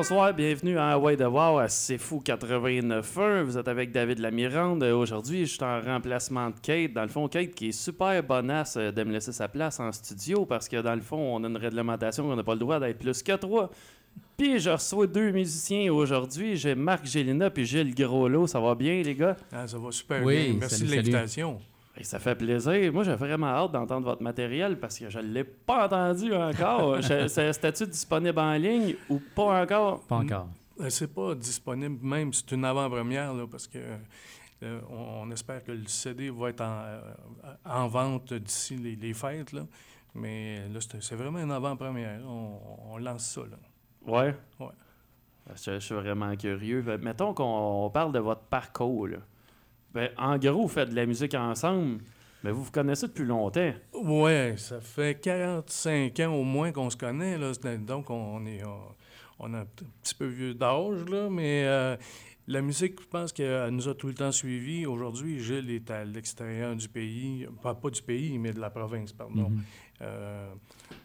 bonsoir, bienvenue à Hawaii de Wow à C'est Fou 89.1. Vous êtes avec David Lamirande. Aujourd'hui, je suis en remplacement de Kate. Dans le fond, Kate qui est super bonasse euh, de me laisser sa place en studio parce que dans le fond, on a une réglementation qu'on n'a pas le droit d'être plus que trois. Puis je reçois deux musiciens aujourd'hui. J'ai Marc Gélina puis Gilles Groslo. Ça va bien, les gars? Ah, ça va super Oui, bien. Merci salut, de l'invitation. Et ça fait plaisir. Moi, j'ai vraiment hâte d'entendre votre matériel parce que je ne l'ai pas entendu encore. C'était-tu disponible en ligne ou pas encore? Pas encore. Euh, C'est pas disponible, même c'est une avant-première, là, parce que euh, on, on espère que le CD va être en, euh, en vente d'ici les, les fêtes. Là. Mais là, c'est vraiment une avant-première. On, on lance ça. Là. Ouais? Ouais. Je, je suis vraiment curieux. Mettons qu'on on parle de votre parcours. là. Ben, en gros, vous faites de la musique ensemble, mais vous vous connaissez depuis longtemps. Ouais, ça fait 45 ans au moins qu'on se connaît. Là. Donc, on est, on, on a un petit peu vieux d'âge, là, mais euh, la musique, je pense qu'elle nous a tout le temps suivis. Aujourd'hui, Gilles est à l'extérieur du pays, pas, pas du pays, mais de la province, pardon. Mhm. Euh,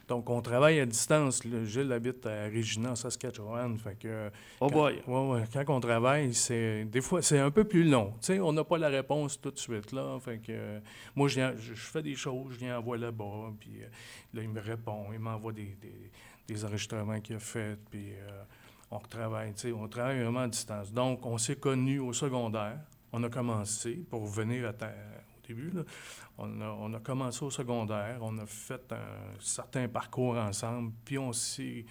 donc, on travaille à distance. Gilles habite à Regina, Saskatchewan. Fait que, Oh quand, boy! ouais, ouais, quand on travaille, c'est des fois c'est un peu plus long. On n'a pas la réponse tout de suite là. Fait que euh, moi, je, viens- je, fais des choses, je viens envoie là-bas, puis euh, là il me répond, il m'envoie des, des, des enregistrements qu'il a fait, puis euh, on travaille. On travaille vraiment à distance. Donc, on s'est connus au secondaire. On a commencé pour venir à au début. Là, on, a, on a commencé au secondaire, on a fait un certain parcours ensemble, puis on s'est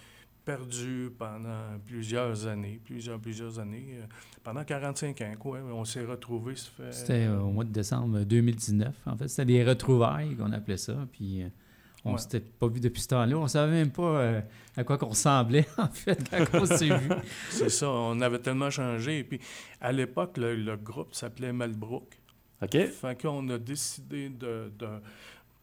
perdu pendant plusieurs années, plusieurs, plusieurs années, euh, pendant 45 ans, quoi. On s'est retrouvés, fait... C'était euh, au mois de décembre 2019. En fait, c'était des retrouvailles qu'on appelait ça. Puis euh, on Ouais. s'était pas vu depuis ce temps-là. On savait même pas à quoi qu'on ressemblait, en fait, quand on s'est vu. C'est ça, on avait tellement changé. Et puis, à l'époque, le, le groupe s'appelait Malbrook. OK? Fait qu'on a décidé de, de,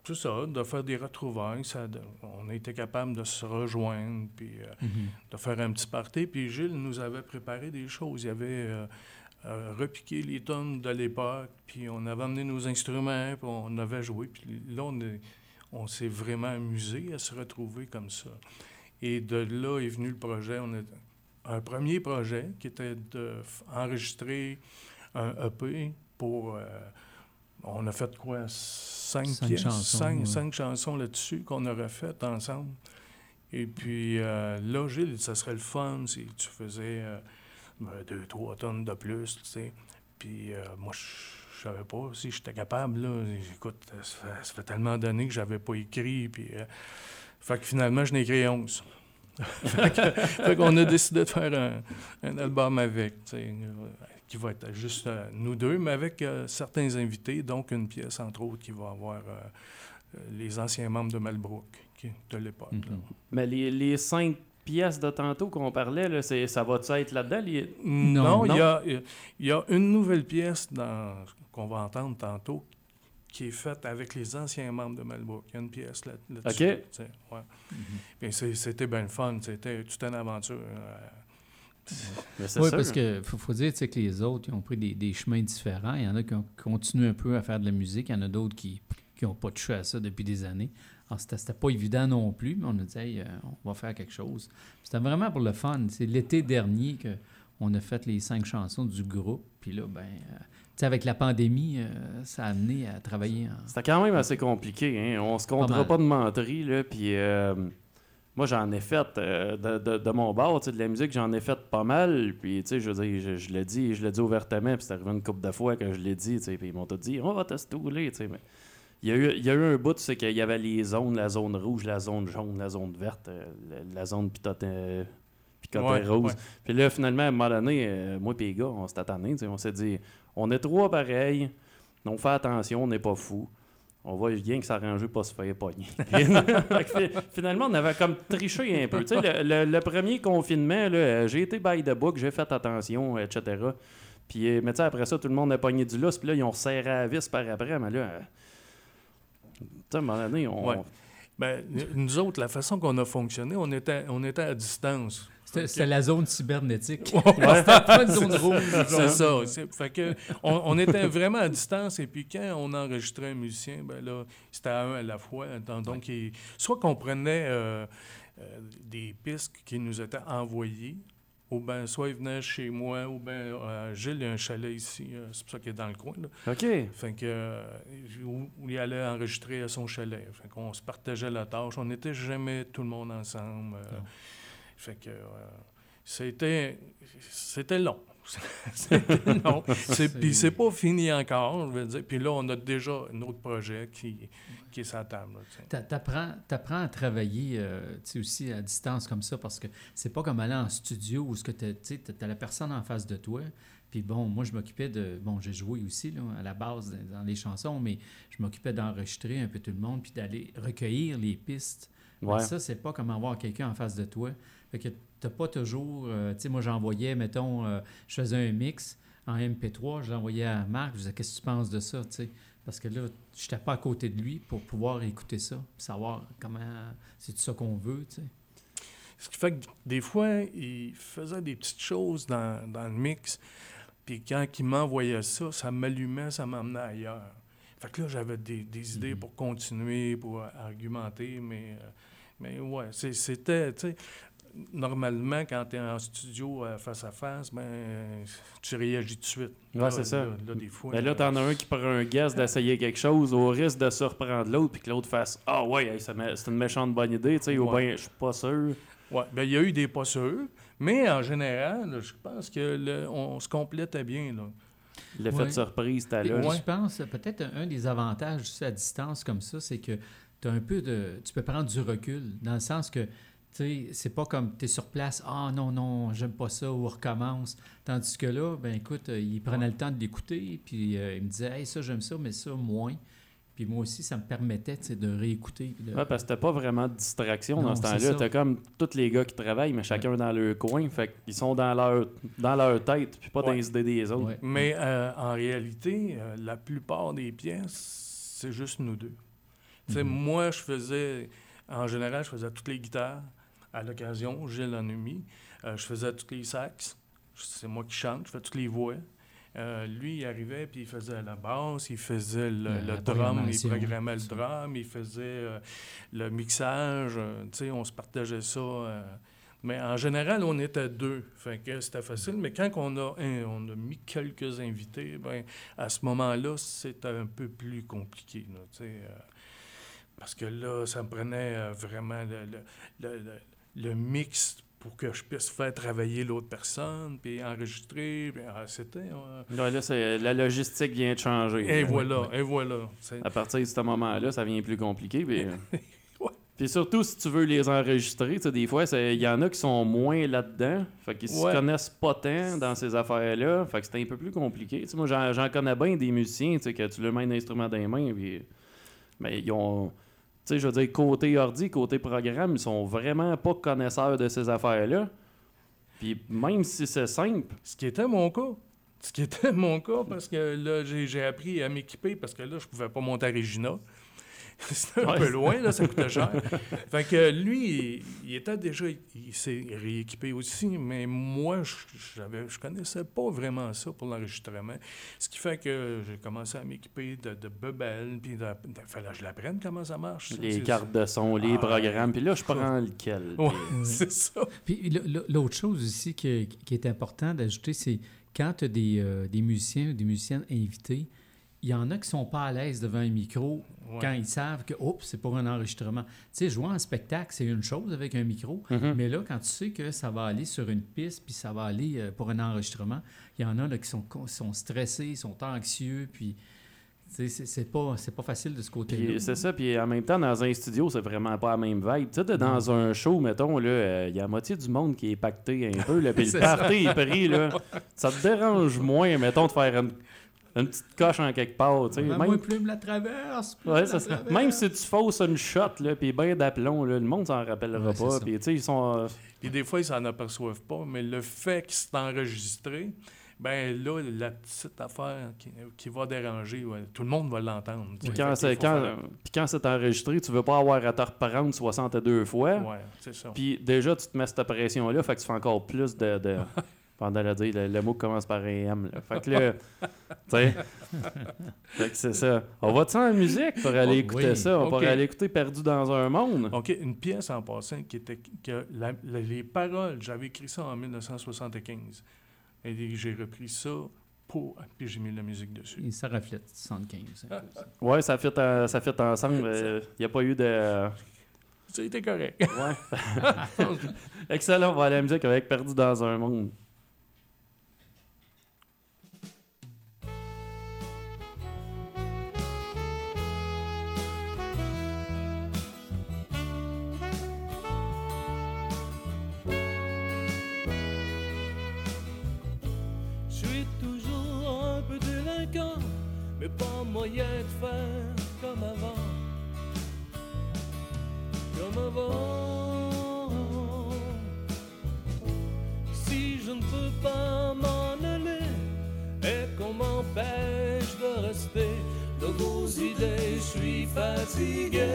tout ça, de faire des retrouvailles. Ça, de- on a été capable de se rejoindre, puis euh, Mhm. de faire un petit party. Puis Gilles nous avait préparé des choses. Il avait euh, euh, repiqué les tonnes de l'époque, puis on avait amené nos instruments, puis on avait joué. Puis là, on, est- on s'est vraiment amusé à se retrouver comme ça. Et de là est venu le projet. On a un premier projet qui était d'enregistrer un EP pour... euh, on a fait quoi? Cinq, Cinq pièces, chansons, cinq, ouais. cinq chansons là-dessus qu'on aurait faites ensemble. Et puis euh, là, Gilles, ça serait le fun si tu faisais euh, deux, trois tonnes de plus, tu sais. Puis euh, moi, je savais pas si j'étais capable, là. Écoute, ça fait, ça fait tellement d'années que j'avais pas écrit, puis... fait que finalement, je n'ai écrit 11. fait a décidé de faire un, un album avec, tu sais, qui va être juste euh, nous deux, mais avec euh, certains invités, donc une pièce, entre autres, qui va avoir euh, les anciens membres de Malbrook qui, de l'époque. Mhm. Mais les, les cinq pièces de tantôt qu'on parlait, là, ça va-tu être là-dedans? les- Non, il y a, il y a une nouvelle pièce qu'on va entendre tantôt qui est faite avec les anciens membres de Malbrook. Il y a une pièce là- là-dessus. OK. ouais. C'est- c'était bien le fun. C'était toute une aventure. Oui, sûr. parce qu'il faut, faut dire que les autres ils ont pris des, des chemins différents. Il y en a qui ont continué un peu à faire de la musique. Il y en a d'autres qui n'ont pas touché à ça depuis des années. Alors, c'était, pas évident non plus, mais on a dit, Hey, euh, on va faire quelque chose. C'était vraiment pour le fun. C'est l'été dernier que on a fait les cinq chansons du groupe. Puis là, ben, euh, avec la pandémie, euh, ça a amené à travailler en. C'était quand même assez compliqué. Hein? On se comptera pas de menterie. Là, puis, euh, moi, j'en ai fait euh, de, de- de mon bord, tu sais, de la musique, j'en ai fait pas mal. Puis, tu sais, je veux dire, je, je l'ai dit, je l'ai dit ouvertement, puis c'est arrivé une couple de fois que je l'ai dit, tu sais, puis ils m'ont tout dit, on va te stouler, tu sais. Mais il y, a eu, il y a eu un bout, c'est qu'il y avait les zones, la zone rouge, la zone jaune, la zone verte, euh, la, la zone picote, euh, Ouais, rose. ouais. Puis là, finalement, à un moment donné, euh, moi et les gars, on s'est sais, on s'est dit, on est trois pareils, on fait attention, on n'est pas fous. On va bien que s'arranger pas se faire pogner. Finalement, on avait comme triché un peu. Le, premier confinement, euh, j'ai été by the book, j'ai fait attention, etc. Puis, euh, mais tu après ça, tout le monde a pogné du lousse, puis là, ils ont serré à la vis par après, mais là, euh, à un moment on... Ouais. Ben, nous autres, la façon qu'on a fonctionné, on était, on était à distance. C'était, la zone cybernétique. C'était pas une zone rouge. C'est ça. Fait que on, on était vraiment à distance et puis quand on enregistrait un musicien, ben là, c'était à un à la fois. Donc, donc, il- soit qu'on prenait euh, euh, des pistes qui nous étaient envoyées ou bien soit il venait chez moi, ou bien euh, Gilles a un chalet ici, euh, c'est pour ça qu'il est dans le coin. Là. OK. Fait que, euh, où, où il allait enregistrer à son chalet. Fait qu'on se partageait la tâche. On n'était jamais tout le monde ensemble. Fait que euh, c'était, c'était long. c'était long. C'est- Puis c'est pas fini encore, je veux dire. Puis là, on a déjà un autre projet qui, qui est sur la table. T'apprends, t'apprends à travailler euh, tu sais, aussi à distance comme ça parce que c'est pas comme aller en studio où ce que t'as- tu t'as la personne en face de toi. Puis bon, moi, je m'occupais de. Bon, j'ai joué aussi là, à la base dans, dans les chansons, mais je m'occupais d'enregistrer un peu tout le monde puis d'aller recueillir les pistes. Ouais. Ça, c'est pas comme avoir quelqu'un en face de toi. Fait que t'as pas toujours. euh, tu sais, moi, j'envoyais, mettons, euh, je faisais un mix en MP3, je l'envoyais à Marc, je disais, qu'est-ce que tu penses de ça, tu sais? Parce que là, je n'étais pas à côté de lui pour pouvoir écouter ça, savoir comment. C'est ça qu'on veut, tu sais. Ce qui fait que des fois, il faisait des petites choses dans, dans le mix. Puis quand il m'envoyait ça, ça m'allumait, ça m'emmenait ailleurs. Fait que là, j'avais des, des idées Mhm. pour continuer, pour argumenter, mais, euh, mais ouais, c'était, tu sais, normalement, quand tu es en studio euh, face à face, ben, tu réagis tout de suite. Ouais, Là, c'est ça. Là, là, des fois. Mais là, t'en as un qui prend un guess d'essayer quelque chose au risque de surprendre l'autre, puis que l'autre fasse Ah ouais, hey, ça m'a- c'est une méchante bonne idée, tu sais, ou Ouais. bien je suis pas sûr. Ouais, ben, il y a eu des pas sûrs, mais en général, je pense que le- on se complétait bien. Là. L'effet Ouais. de surprise, t'as là. Ouais. Je pense, peut-être un, des avantages à distance comme ça, c'est que tu un peu de. Tu peux prendre du recul, dans le sens que, tu sais, c'est pas comme tu es sur place, ah non, non, j'aime pas ça, ou on recommence. Tandis que là, ben écoute, euh, il prenait le temps de l'écouter, puis euh, il me disait, hey, ça, j'aime ça, mais ça, moins. Puis moi aussi, ça me permettait, de réécouter. de- Ouais, parce que t'as pas vraiment de distraction Non, dans ce temps-là. T'as comme tous les gars qui travaillent, mais chacun dans leur coin. Fait qu'ils sont dans leur, dans leur tête, puis pas dans les idées des autres. Ouais. Mais euh, en réalité, euh, la plupart des pièces, c'est juste nous deux. Tu sais, Mhm. moi, je faisais, en général, je faisais toutes les guitares à l'occasion, Gilles en a mis. Euh, je faisais toutes les sax. C'est moi qui chante, je fais toutes les voix. Euh, lui, il arrivait, puis il faisait la basse, il faisait le, drum, il programmait le drum, il faisait euh, le mixage, euh, tu sais, on se partageait ça. mais en général, on était deux, fait que c'était facile. Mais quand on a, un- on a mis quelques invités, ben, à ce moment-là, c'était un peu plus compliqué, là, parce que là, ça me prenait euh, vraiment le, le- le- le- mix pour que je puisse faire travailler l'autre personne, puis enregistrer. puis, ah, c'était... euh, Là, là, c'est- la logistique vient de changer. et Là. voilà, et voilà. c'est- À partir de ce moment-là, ça devient plus compliqué. Puis, Ouais. puis surtout, si tu veux les enregistrer, tu sais, des fois, il y en a qui sont moins là-dedans. Fait qu'ils Ouais. se connaissent pas tant dans ces affaires-là. Fait que c'est un peu plus compliqué. Tu sais, moi, j'en j'en connais bien des musiciens, tu sais, que tu leur mets un instrument dans les mains, puis... Mais ils ont... Sais, je veux dire, côté ordi, côté programme, ils sont vraiment pas connaisseurs de ces affaires-là. Puis même si c'est simple, Ce qui était mon cas. Ce qui était mon cas, parce que là, j'ai j'ai appris à m'équiper, parce que là, je pouvais pas monter à Regina. C'était un Ouais. peu loin, là, ça coûtait cher. fait que lui, il, il était déjà, il s'est rééquipé aussi, mais moi, je, j'avais, je connaissais pas vraiment ça pour l'enregistrement. Ce qui fait que j'ai commencé à m'équiper de, de bebelles, puis de, de- fallait que je l'apprenne comment ça marche. ça. les cartes de son, les Ah, programmes, puis là, je ça. prends lequel. Ouais, c'est ça. Puis l'autre chose aussi qui est important d'ajouter, c'est quand tu as des, euh, des musiciens ou des musiciennes invités, il y en a qui sont pas à l'aise devant un micro Ouais. quand ils savent que oups, c'est pour un enregistrement. Tu sais, jouer en spectacle, c'est une chose avec un micro, Mhm. mais là, quand tu sais que ça va aller sur une piste, puis ça va aller euh, pour un enregistrement, il y en a là, qui sont, sont stressés, sont anxieux, puis c'est pas, pas facile de ce côté-là. C'est ça, puis en même temps, dans un studio, c'est vraiment pas la même vibe. Tu sais, dans un show, mettons, euh, il y a la moitié du monde qui est pacté un peu, là, puis le party est pris, là. Ça te dérange moins, mettons, de faire une, une petite coche en quelque part, tu sais. Même, Moi, la traverse. plume ouais, la c'est ça. traverse. même si tu fausses une shot, là, puis ben d'aplomb, là, le monde s'en rappellera Ouais, pas. Puis, tu sais, ils sont... euh, Puis des fois, ils s'en aperçoivent pas, mais le fait que c'est enregistré, ben là, la petite affaire qui, qui va déranger, ouais, tout le monde va l'entendre. puis quand c'est quand, faire- quand c'est enregistré, tu veux pas avoir à te reprendre 62 fois. Ouais, c'est ça. Puis déjà, tu te mets cette pression-là, fait que tu fais encore plus de, de, Pendant le dire, le, le mot commence par un M. là. Fait que là, tu sais. Fait que c'est ça. On va-tu en musique pour aller Oh, écouter oui. ça? On Ok. pourrait aller écouter Perdu dans un monde. OK, une pièce en passant qui était que la- la- les paroles, j'avais écrit ça en 1975. Et j'ai repris ça pour puis j'ai mis la musique dessus. Et ça reflète 75. un peu, ça. Ouais, ça fit, euh, ça fit ensemble. Il n'y a pas eu de. C'était correct. Ouais. Excellent, on va aller à la musique avec Perdu dans un monde. Mais pas moyen de faire comme avant. Comme avant. Si je ne peux pas m'en aller et qu'on m'empêche de rester? De vos idées, je suis fatigué.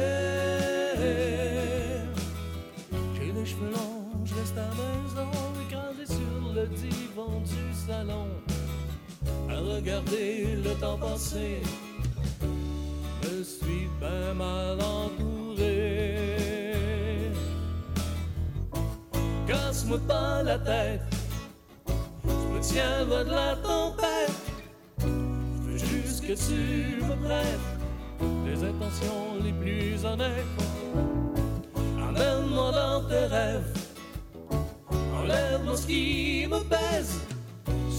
J'ai les cheveux longs, je reste à la maison, écrasé sur le divan du salon, à regarder le temps passer. Je suis bien mal entouré. Casse-moi pas la tête, je me tiens loin de la tempête. Je veux juste que tu me prêtes les intentions les plus honnêtes. Emmène-moi dans tes rêves. Enlève-moi ce qui me pèse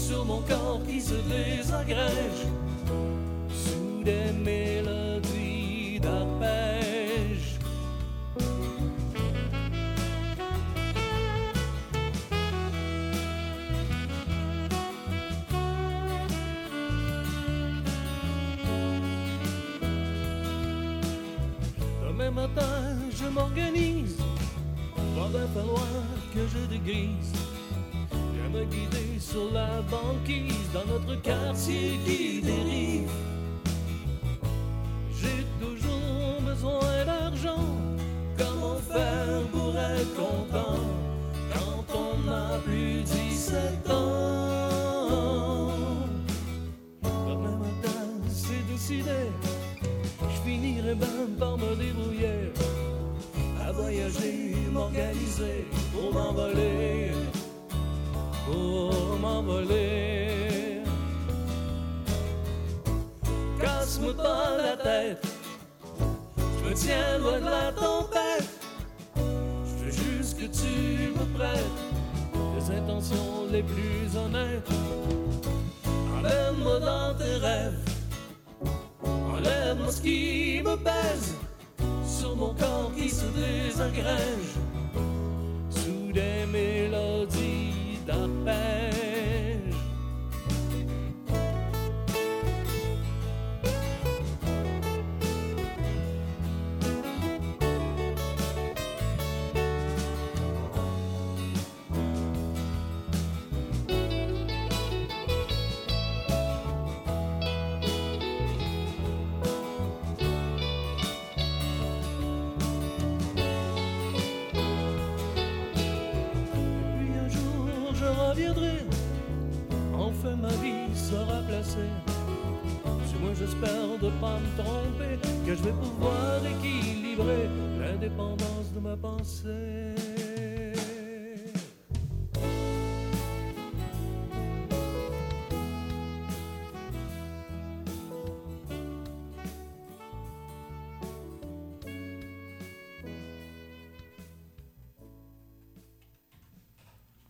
sur mon corps qui se désagrège sous des mélodies d'arpège. Demain matin, je m'organise. Va bien falloir que je dégrise. Me guider sur la banquise dans notre quartier qui dérive. J'ai toujours besoin d'argent. Comment faire pour être content quand on a plus 17 ans? Demain matin, c'est décidé. Je finirai même par me débrouiller à voyager, m'organiser pour m'envoler, pour m'envoler. Casse-moi pas la tête, je me tiens loin de la tempête. Je veux juste que tu me prêtes les intentions les plus honnêtes. Emmène-moi dans tes rêves. Enlève-moi ce qui me pèse sur mon corps qui se désagrège sous des mélodies d'arpège.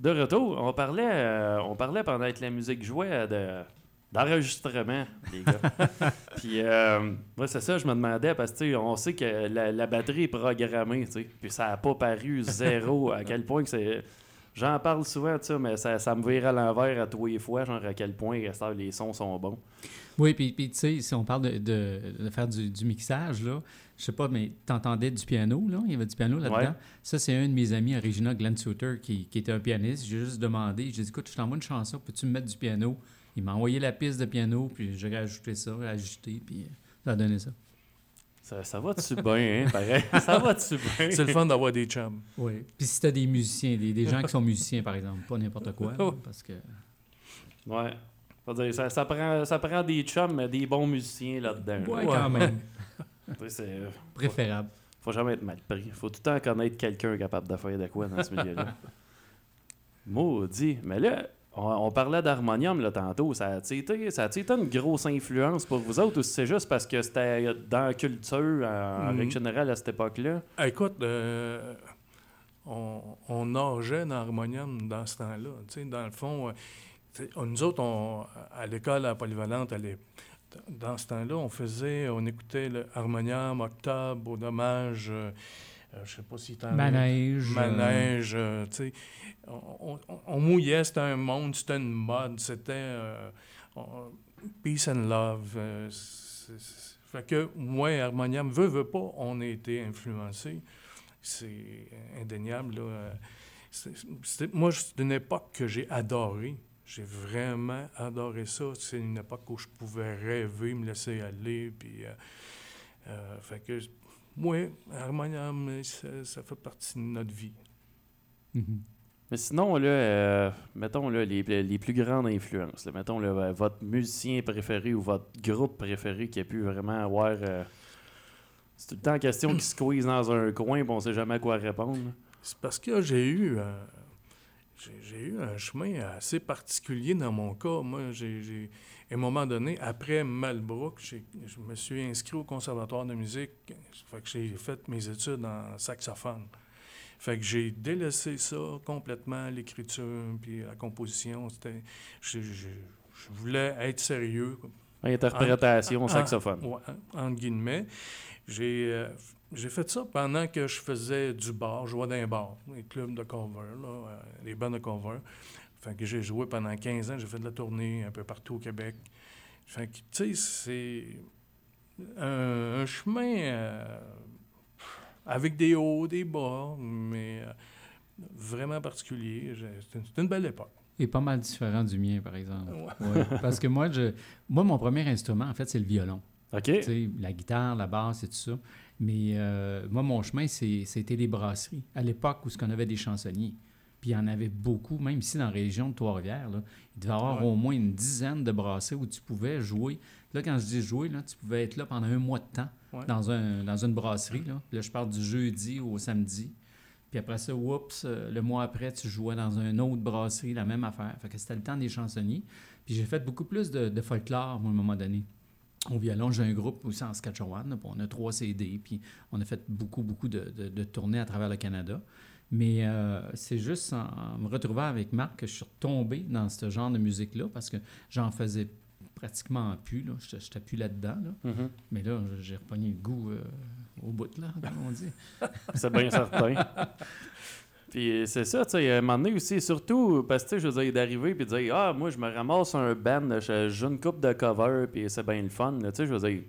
De retour, on parlait, euh, on parlait pendant que la musique jouait de, d'enregistrement, les gars. Puis, euh, ouais, c'est ça, je me demandais, parce que tu sais, on sait que la, la batterie est programmée, tu sais, puis ça n'a pas paru zéro, à quel point que c'est... J'en parle souvent de ça, mais ça, ça me vire à l'envers à tous les fois, genre à quel point les sons sont bons. Oui, puis, puis tu sais, si on parle de, de- de faire du, du mixage, là, je sais pas, mais t'entendais du piano, là? Il y avait du piano là-dedans? Ouais. Ça, c'est un de mes amis, Regina Glenn Souter, qui, qui était un pianiste. J'ai juste demandé, j'ai dit, écoute, je t'envoie une chanson, peux-tu me mettre du piano? Il m'a envoyé la piste de piano, puis j'ai rajouté ça, ajusté, puis euh, ça a donné ça. Ça, ça va-tu bien, hein, pareil? Ça va-tu bien? C'est le fun d'avoir des chums. Oui. Puis si t'as des musiciens, des, des gens qui sont musiciens, par exemple, pas n'importe quoi, là, parce que... Ouais. Faut dire, ça, ça, prend, ça prend des chums, mais des bons musiciens là-dedans. Ouais, Ouais. quand même. C'est- Préférable. faut jamais être mal pris. Faut tout le temps connaître quelqu'un capable de faire de quoi dans ce milieu-là. Maudit. Mais là, on, on parlait d'harmonium là, tantôt. Ça a-tu été, ça a-tu été une grosse influence pour vous autres ou c'est juste parce que c'était dans la culture en, Mhm. règle générale à cette époque-là? Écoute, euh, on, on nageait dans l'harmonium dans ce temps-là. Dans le fond, euh, nous autres, on, à l'école à Polyvalente, à dans ce temps-là, on faisait, on écoutait le harmonium, octobre, au dommage, euh, euh, je sais pas si t'en Manège. euh, manège, euh, tu sais. On, on- on mouillait, c'était un monde, c'était une mode, c'était euh, peace and love. euh, fait que, moi, Harmonium, veut, veut pas, on a été influencés. C'est indéniable, là. c'est- c'est- moi, c'est une époque que j'ai adorée. J'ai vraiment adoré ça. C'est une époque où je pouvais rêver, me laisser aller, puis... euh, fait que, moi, Harmonium, ça, ça fait partie de notre vie. mhm. Mais sinon, là, euh, mettons là, les, les plus grandes influences. là. mettons là, euh, votre musicien préféré ou votre groupe préféré qui a pu vraiment avoir. euh, c'est tout le temps en question qui se squeeze dans un coin et on sait jamais à quoi répondre. C'est parce que j'ai eu, euh, j'ai, eu un chemin assez particulier dans mon cas. Moi, j'ai, à un moment donné, après Malbrook, j'ai- je me suis inscrit au conservatoire de musique. Fait que j'ai fait mes études en saxophone. Fait que j'ai délaissé ça complètement, l'écriture puis la composition. C'était, je, je- je voulais être sérieux. Interprétation, Ah, saxophone. Ouais, entre guillemets. J'ai euh, j'ai fait ça pendant que je faisais du bar, je jouais dans les bars, les clubs de cover, là, euh, les bandes de cover. Fait que j'ai joué pendant 15 ans, j'ai fait de la tournée un peu partout au Québec. Fait que, tu sais, c'est un, un chemin euh, avec des hauts, des bas, mais euh, vraiment particulier. C'est une, belle époque. Et pas mal différent du mien, par exemple. Ouais. Ouais, parce que moi, je, moi, mon premier instrument, en fait, c'est le violon. OK? Tu sais, la guitare, la basse et tout ça. Mais euh, moi, mon chemin, c'était les brasseries. À l'époque où ce qu'on avait des chansonniers. Puis il y en avait beaucoup, même ici dans la région de Trois-Rivières. Il devait y avoir Ouais. au moins une dizaine de brasseries où tu pouvais jouer. Là, quand je dis jouer, là, tu pouvais être là pendant un mois de temps Ouais. dans, un, dans une brasserie. Là. Là, je parle du jeudi au samedi. Puis après ça, oups, euh, le mois après, tu jouais dans une autre brasserie, la même affaire. Fait que c'était le temps des chansonniers. Puis j'ai fait beaucoup plus de, de folklore, moi, à un moment donné. Au violon, j'ai un groupe aussi en Saskatchewan. là, on a trois CD, puis on a fait beaucoup, beaucoup de, de- de tournées à travers le Canada. Mais euh, c'est juste en, en me retrouvant avec Marc que je suis retombé dans ce genre de musique-là parce que j'en faisais pratiquement plus. Là. J'étais j'étais plus là-dedans. là. Mhm. Mais là, j'ai repogné le goût euh, au bout, là, comme on dit. C'est bien certain. Puis c'est ça, tu sais, à un moment donné aussi, surtout parce que, tu sais, je veux dire, d'arriver puis de dire, ah, moi, je me ramasse un band, je joue une coupe de cover, puis c'est bien le fun, tu sais, je veux dire,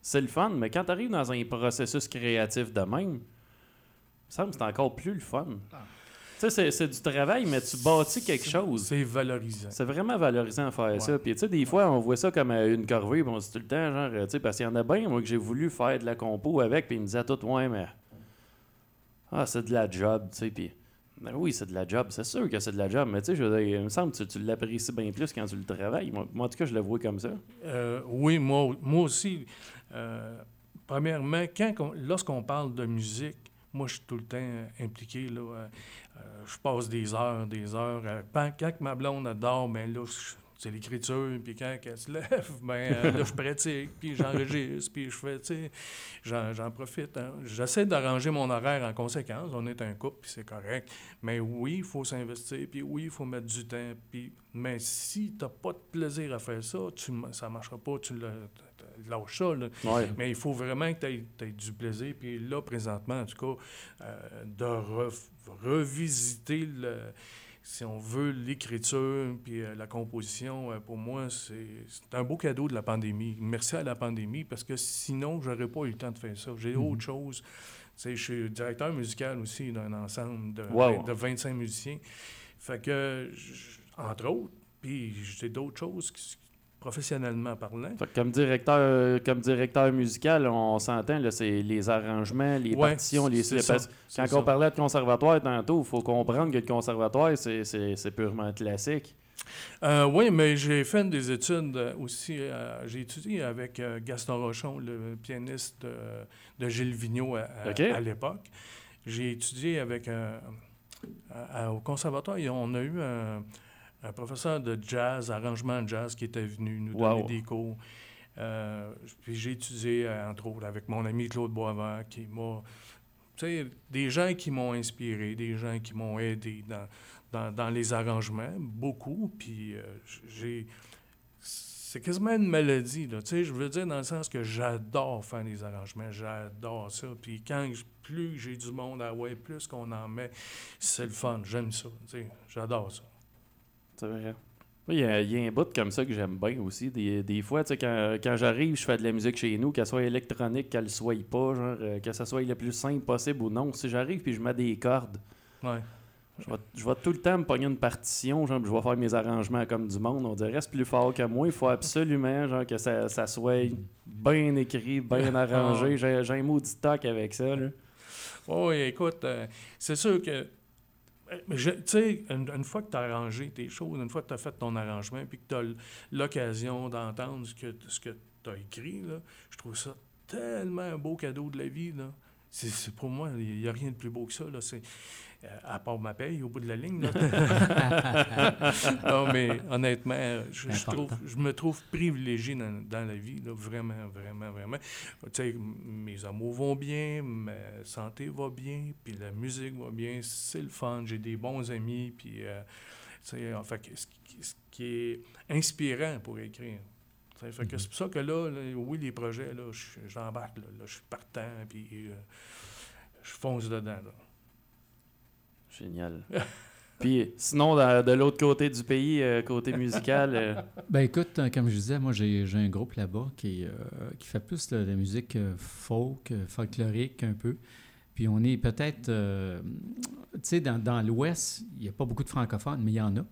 c'est le fun, mais quand tu arrives dans un processus créatif de même, il me semble que c'est encore plus le fun. Tu sais, c'est- du travail, mais tu bâtis quelque chose. C'est valorisant. C'est vraiment valorisant de faire Ouais. ça. Puis, tu sais, des fois, on voit ça comme euh, une corvée, puis on se dit tout le temps, genre, euh, tu sais, parce qu'il y en a bien, moi, que j'ai voulu faire de la compo avec, puis ils me disaient tout, ouais, mais. Ah, c'est de la job, tu sais, puis. Ben oui, c'est de la job, c'est sûr que c'est de la job, mais tu sais, je veux dire, il me semble que tu, l'apprécies bien plus quand tu le travailles. Moi, en tout cas, je le vois comme ça. Euh, oui, moi, moi aussi. Euh, premièrement, lorsqu'on parle de musique, moi, je suis tout le temps euh, impliqué. Là, euh, je passe des heures, des heures. quand, ma blonde adore, ben là, je- c'est l'écriture. Puis quand elle se lève, ben euh, là, je pratique, puis j'enregistre, puis je fais, tu sais, j'en, j'en profite. hein. J'essaie d'arranger mon horaire en conséquence. On est un couple, puis c'est correct. Mais oui, il faut s'investir, puis oui, il faut mettre du temps. Puis, mais si tu n'as pas de plaisir à faire ça, tu, ça ne marchera pas, tu le, tu lâches ça. là. Ouais. Mais il faut vraiment que tu aies, du plaisir. Puis là, présentement, en tout cas, euh, de ref- revisiter, le, si on veut, l'écriture puis euh, la composition, euh, pour moi, c'est un beau cadeau de la pandémie. Merci à la pandémie, parce que sinon, j'aurais pas eu le temps de faire ça. J'ai Mhm. autre chose. Je suis directeur musical aussi d'un ensemble de, Wow. de 25 musiciens. Fait que, entre autres, puis j'ai d'autres choses qui, professionnellement parlant. Fait comme directeur, comme directeur musical, on s'entend, c'est les arrangements, les Ouais, partitions, les ça, Quand ça. on parlait de conservatoire tantôt, il faut comprendre que le conservatoire, c'est- purement classique. Euh, oui, mais j'ai fait des études euh, aussi. euh, j'ai étudié avec euh, Gaston Rochon, le pianiste euh, de Gilles Vigneault à, à- OK. à l'époque. J'ai étudié avec euh, à- au conservatoire. et On a eu un, un professeur de jazz, arrangement de jazz, qui était venu nous donner Wow. des cours. Euh, puis j'ai étudié, euh, entre autres, avec mon ami Claude Boisvert, qui m'a. Tu sais, des gens qui m'ont inspiré, des gens qui m'ont aidé dans, dans, dans les arrangements, beaucoup. Puis euh, j'ai. C'est quasiment une maladie, là. Tu sais, je veux dire dans le sens que j'adore faire des arrangements, j'adore ça. Puis quand je- plus j'ai du monde à ouais, plus qu'on en met, c'est le fun, j'aime ça. Tu sais, j'adore ça. C'est vrai. Oui, Il y, a, il y a un bout comme ça que j'aime bien aussi. Des, des fois, tu sais, quand, quand j'arrive, je fais de la musique chez nous, qu'elle soit électronique, qu'elle soit pas, genre, euh, que ça soit le plus simple possible ou non. Si j'arrive puis je mets des cordes, Ouais. je vais, je vais tout le temps me pogner une partition, genre, je vais faire mes arrangements comme du monde. On dirait c'est plus fort que moi. Il faut absolument genre, que ça, ça soit bien écrit, bien arrangé. J'ai j'ai un maudit toc avec ça. Là. Oui, écoute, euh, c'est sûr que. Je- Tu sais, une, une fois que tu as arrangé tes choses, une fois que tu as fait ton arrangement, puis que tu as l'occasion d'entendre ce que, ce que tu as écrit, là, je trouve ça tellement un beau cadeau de la vie. Là. C'est, pour moi, il n'y a rien de plus beau que ça. Là. C'est, euh, à part ma paye au bout de la ligne. là. non, mais honnêtement, je, je trouve, je me trouve privilégié dans, dans la vie, là, vraiment, vraiment, vraiment. Tu sais, mes amours vont bien, ma santé va bien, puis la musique va bien, c'est le fun, j'ai des bons amis, puis, euh, tu sais, en fait, ce qui, ce qui est inspirant pour écrire. Fait que c'est pour ça que là, là, oui, les projets, là, je- j'embarque, là, là, je suis partant, puis euh, je fonce dedans, là. Génial. Puis sinon, de, de l'autre côté du pays, euh, côté musical, euh, Ben écoute, comme je disais, moi j'ai j'ai un groupe là-bas qui, euh, qui fait plus de la musique folk, folklorique un peu. Puis on est peut-être, euh, tu sais, dans, dans l'Ouest, il n'y a pas beaucoup de francophones, mais il y en a.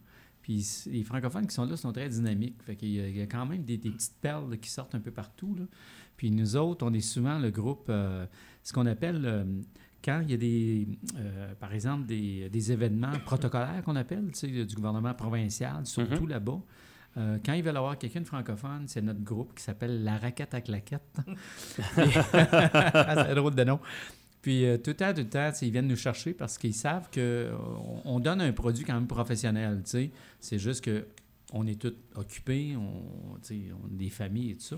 Puis les francophones qui sont là sont très dynamiques. Fait qu'il y, a- il y a quand même des, des petites perles qui sortent un peu partout. là. Puis nous autres, on est souvent le groupe, euh, ce qu'on appelle, euh, quand il y a des, euh, par exemple, des, des événements protocolaires qu'on appelle, tu sais, du gouvernement provincial, surtout là-bas. Euh, quand ils veulent avoir quelqu'un de francophone, c'est notre groupe qui s'appelle La Raquette à Claquette. c'est drôle de nom. Puis euh, tout temps, tout sais, ils viennent nous chercher parce qu'ils savent qu'on on donne un produit quand même professionnel. C'est juste que on est tous occupés, on, a des familles et tout ça.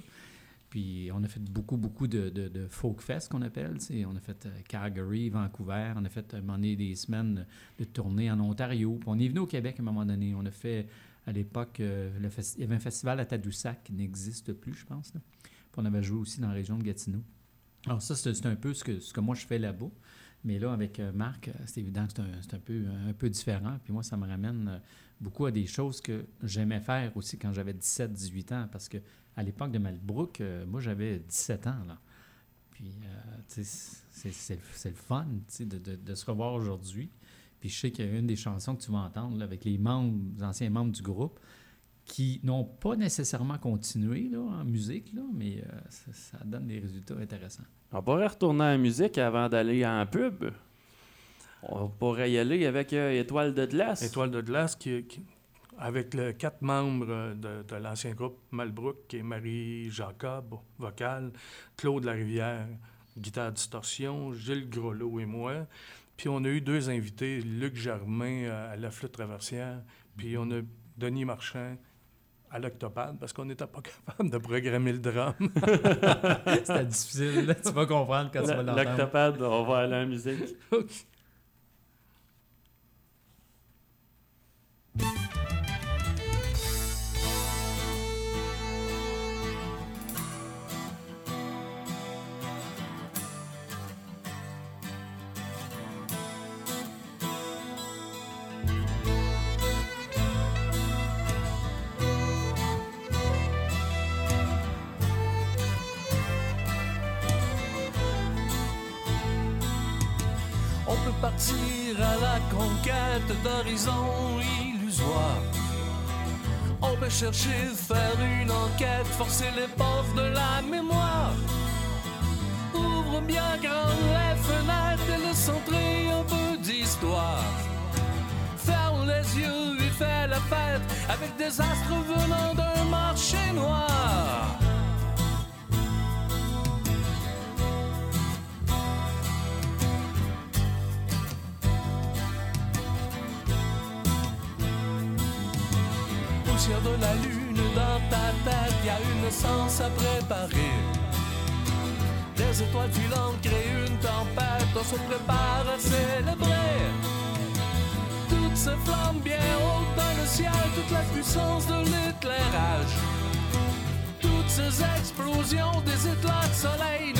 Puis on a fait beaucoup, beaucoup de, folk fest qu'on appelle. On a fait euh, Calgary, Vancouver. On a fait à un moment donné, des semaines de tournée en Ontario. Puis on est venu au Québec à un moment donné. On a fait à l'époque, euh, il y avait un festival à Tadoussac qui n'existe plus, je pense. Puis on avait joué aussi dans la région de Gatineau. Alors ça, c'est un peu ce que, ce que moi je fais là-bas. Mais là, avec euh, Marc, euh, c'est évident que c'est un, un peu, un peu différent. Puis moi, ça me ramène euh, beaucoup à des choses que j'aimais faire aussi quand j'avais 17-18 ans. Parce que à l'époque de Malbrook, euh, moi, j'avais 17 ans. Là. Puis, euh, c'est- le fun de, de- de se revoir aujourd'hui. Puis je sais qu'il y a une des chansons que tu vas entendre là, avec les membres, les anciens membres du groupe qui n'ont pas nécessairement continué là, en musique, là, mais euh, ça, ça donne des résultats intéressants. on pourrait retourner à la musique avant d'aller en pub. On pourrait y aller avec euh, Étoile de glace. Étoile de glace, qui, qui- avec les quatre membres euh, de, de l'ancien groupe Malbrook, qui est Marie Jacob, vocal, Claude Larivière, guitare distorsion, Gilles Grelot et moi. Puis on a eu deux invités, Luc Germain à la flûte traversière, puis on a Denis Marchand à l'octopade, parce qu'on n'était pas capable de programmer le drum. C'était difficile, là. tu vas comprendre quand tu vas l'entendre. L'octopade, on va aller en musique. On conquête d'horizons illusoires. On peut chercher faire une quête, forcer les portes de la mémoire. Ouvre bien grand les fenêtres et laisse entrer un peu d'histoire. Ferme les yeux et fais la fête avec des astres venant d'un marché noir. De la lune dans ta tête, y a une sens à préparer. Des étoiles filantes créent une tempête, on se prépare à célébrer. Toutes ces flammes bien hautes dans le ciel, toute la puissance de l'éclairage. Toutes ces explosions des étoiles de soleil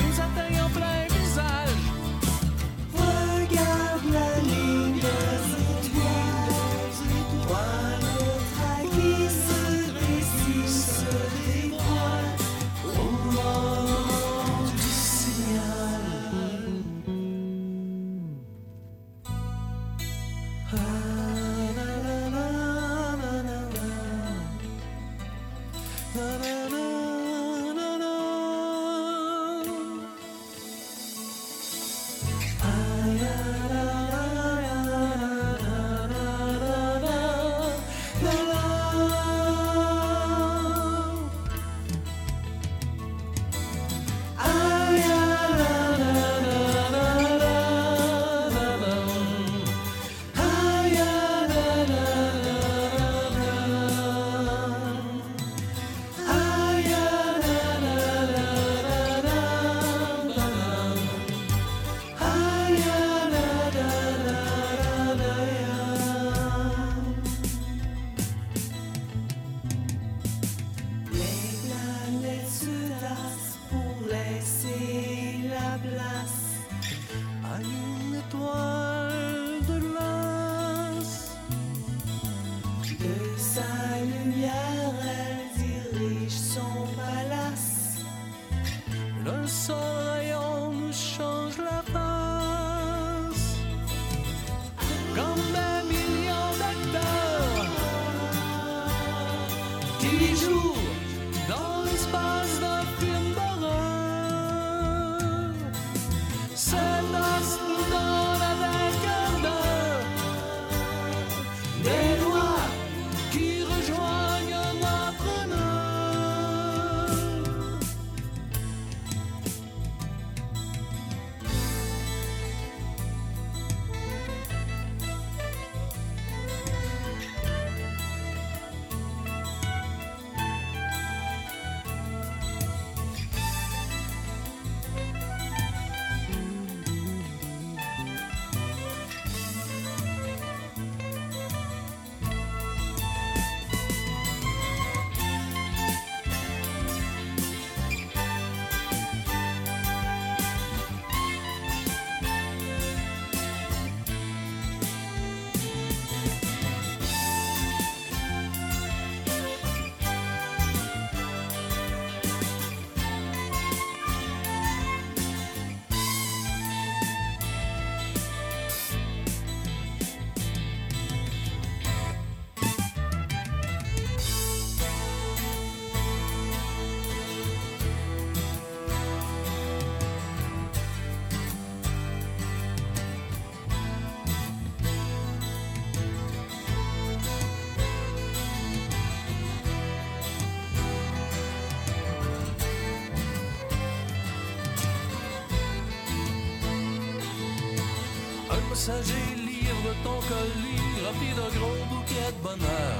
Un passager livre ton colis rempli d'un gros bouquet de bonheur.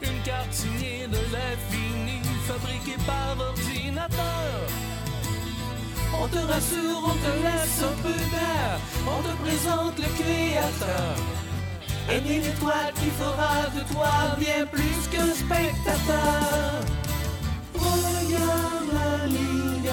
Une carte signée de l'infini fabriquée par ordinateur. On te rassure, on te laisse un peu d'air, on te présente le créateur. Et une étoile qui fera de toi bien plus qu'un spectateur. Regarde la ligne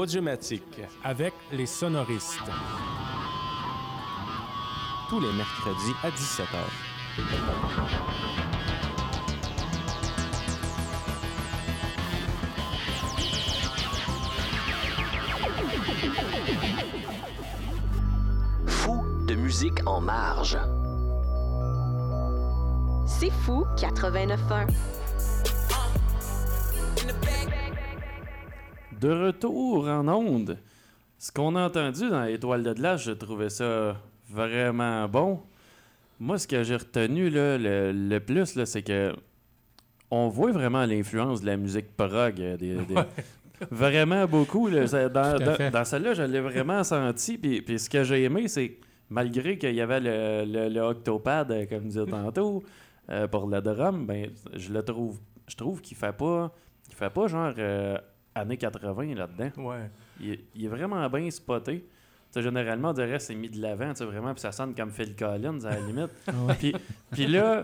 Audiomatique avec les sonoristes. Tous les mercredis à 17h. Fou de musique en marge. C'est fou, 89.1. De retour en onde. Ce qu'on a entendu dans Étoile de glace, je trouvais ça vraiment bon. Moi, ce que j'ai retenu là, le, le plus, là, c'est que on voit vraiment l'influence de la musique prog. euh, des- des- Vraiment beaucoup. là. Dans, celle-là, je l'ai vraiment senti. Puis, puis ce que j'ai aimé, c'est malgré qu'il y avait le, le- le octopad, euh, comme je disais tantôt, euh, pour le drum, ben, je le trouve. Je trouve qu'il fait pas. Il fait pas genre euh, années 80 là-dedans. Ouais. Il, est- il est vraiment bien spoté. Tu sais, généralement, on dirait que c'est mis de l'avant, tu sais, vraiment, puis ça sonne comme Phil Collins à la limite. Puis, puis là,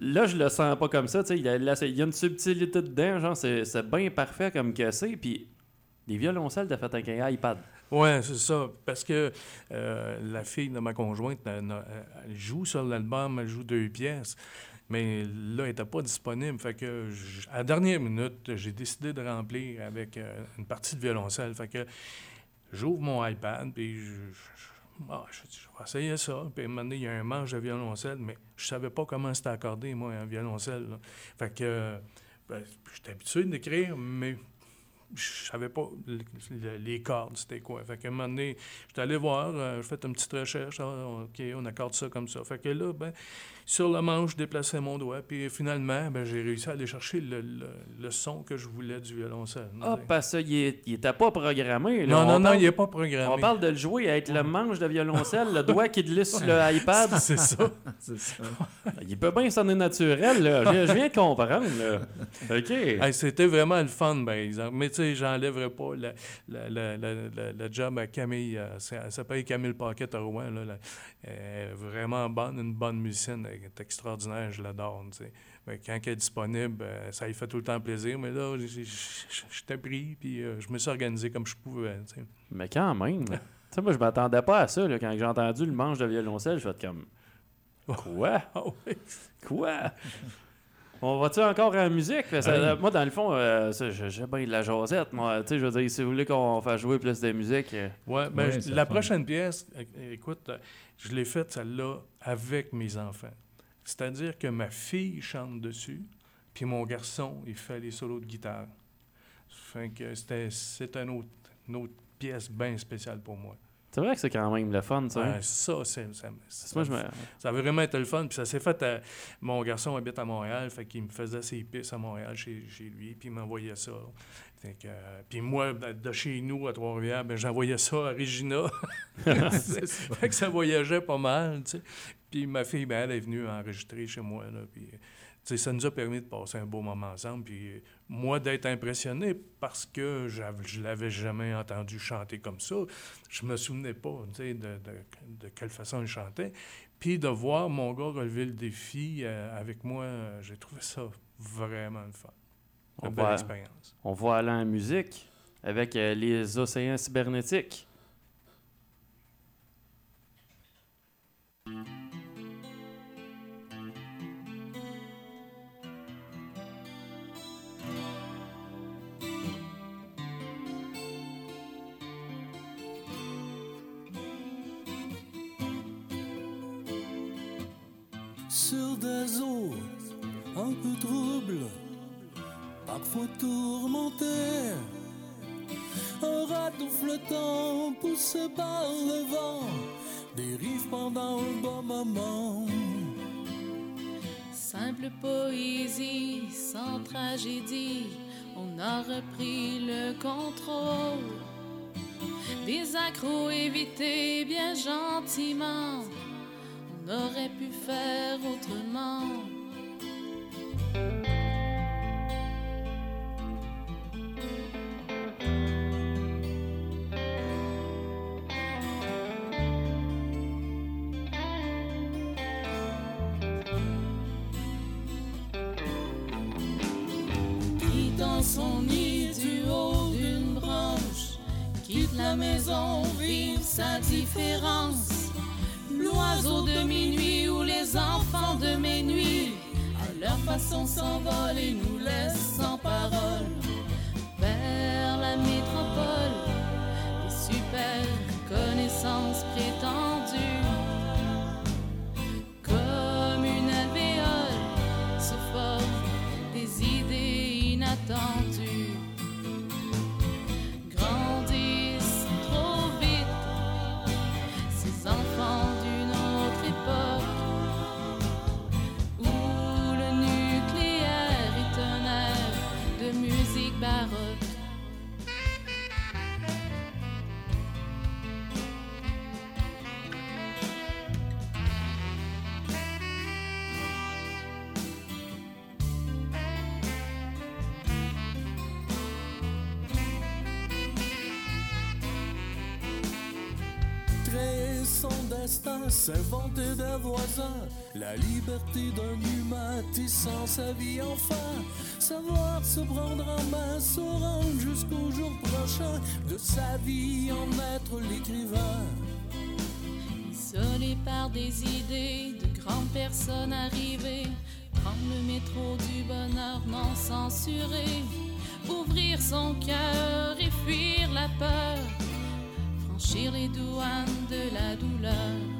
là, je le sens pas comme ça. tu sais, Il y, a, là, il y a une subtilité dedans, genre, c'est, c'est bien parfait comme que c'est. Puis les violoncelles, t'as fait avec un iPad. Ouais, c'est ça. Parce que euh, la fille de ma conjointe, elle joue sur l'album, elle joue deux pièces. Mais là, elle n'était pas disponible. Fait que, à la dernière minute, j'ai décidé de remplir avec euh, une partie de violoncelle. Fait que j'ouvre mon iPad, puis je, ah, je vais essayer ça. Puis à un moment donné, il y a un manche de violoncelle, mais je savais pas comment c'était accordé, moi, un violoncelle. ben, j'étais habitué d'écrire, mais je savais pas le- le- les cordes, c'était quoi. Fait un moment donné, j'étais allé voir, euh, j'ai fait une petite recherche, ah, OK, on accorde ça comme ça. Fait que là, ben, sur le manche, je déplaçais mon doigt, puis finalement, ben, j'ai réussi à aller chercher le, le- le son que je voulais du violoncelle. Ah, sais. parce qu'il est- il était pas programmé. là. non, On non, non, parle- il n'est pas programmé. On parle de le jouer, être le manche de violoncelle, le doigt qui glisse sur le iPad. C'est ça. C'est ça. Il peut bien sonner naturel, là. Je, je viens de comprendre, là. OK. Hey, C'était vraiment le fun, par exemple. Mais tu sais, j'enlèverais pas le, le, le, le- le- le job à Camille. euh, c'est- Elle s'appelle Camille Paquette à Rouen. Là, là. Elle est vraiment bonne, une bonne musicienne. Est extraordinaire, je l'adore. Mais quand elle est disponible, euh, ça lui fait tout le temps plaisir. Mais là, j'étais pris, puis euh, je me suis organisé comme je pouvais. Mais quand même. tu sais, moi, je m'attendais pas à ça. Là. Quand j'ai entendu le manche de violoncelle, je fait comme. Quoi? Ah ouais. Quoi? On va-tu encore en musique? Parce que, Hey. euh, moi, dans le fond, euh, j'ai bien de la jasette. Moi, tu sais, je veux dire, si vous voulez qu'on fasse jouer plus de musique. euh, Ouais, ben, la prochaine pièce, écoute, je l'ai faite celle-là avec mes enfants. C'est-à-dire que ma fille chante dessus, puis mon garçon, il fait les solos de guitare. Fait que c'était, c'est un autre, une autre pièce bien spéciale pour moi. C'est vrai que c'est quand même le fun, ça. hein? Ouais, ça, c'est, ça, Moi, je me- ça a vraiment été le fun. Puis ça s'est fait à... Mon garçon habite à Montréal, fait qu'il me faisait ses pistes à Montréal chez, chez lui, puis il m'envoyait ça. Euh, puis moi, de de chez nous, à Trois-Rivières, ben, j'envoyais ça à Regina. fait que ça voyageait pas mal. Puis ma fille, ben, elle est venue enregistrer chez moi, là, sais, ça nous a permis de passer un beau moment ensemble. Puis euh, moi, d'être impressionné parce que je l'avais jamais entendu chanter comme ça. Je me souvenais pas de, de- de quelle façon il chantait. Puis de voir mon gars relever le défi euh, avec moi, euh, j'ai trouvé ça vraiment le fun. On va-. On va aller en musique avec euh, les océans cybernétiques. sur des eaux un peu troubles, parfois tourmentées Un radeau flottant poussé par le vent dérive pendant un bon moment. Simple poésie, sans tragédie, on a repris le contrôle. Des accros évités bien gentiment, on aurait pu faire autrement. Leur s'inventer des voisins, la liberté d'un humain tissant sa vie enfin, savoir se prendre en main, se rendre jusqu'au jour prochain de sa vie, en être l'écrivain. Isolé par des idées de grandes personnes arrivées, prendre le métro du bonheur non censuré, ouvrir son cœur et fuir la peur, franchir les douanes de la douleur.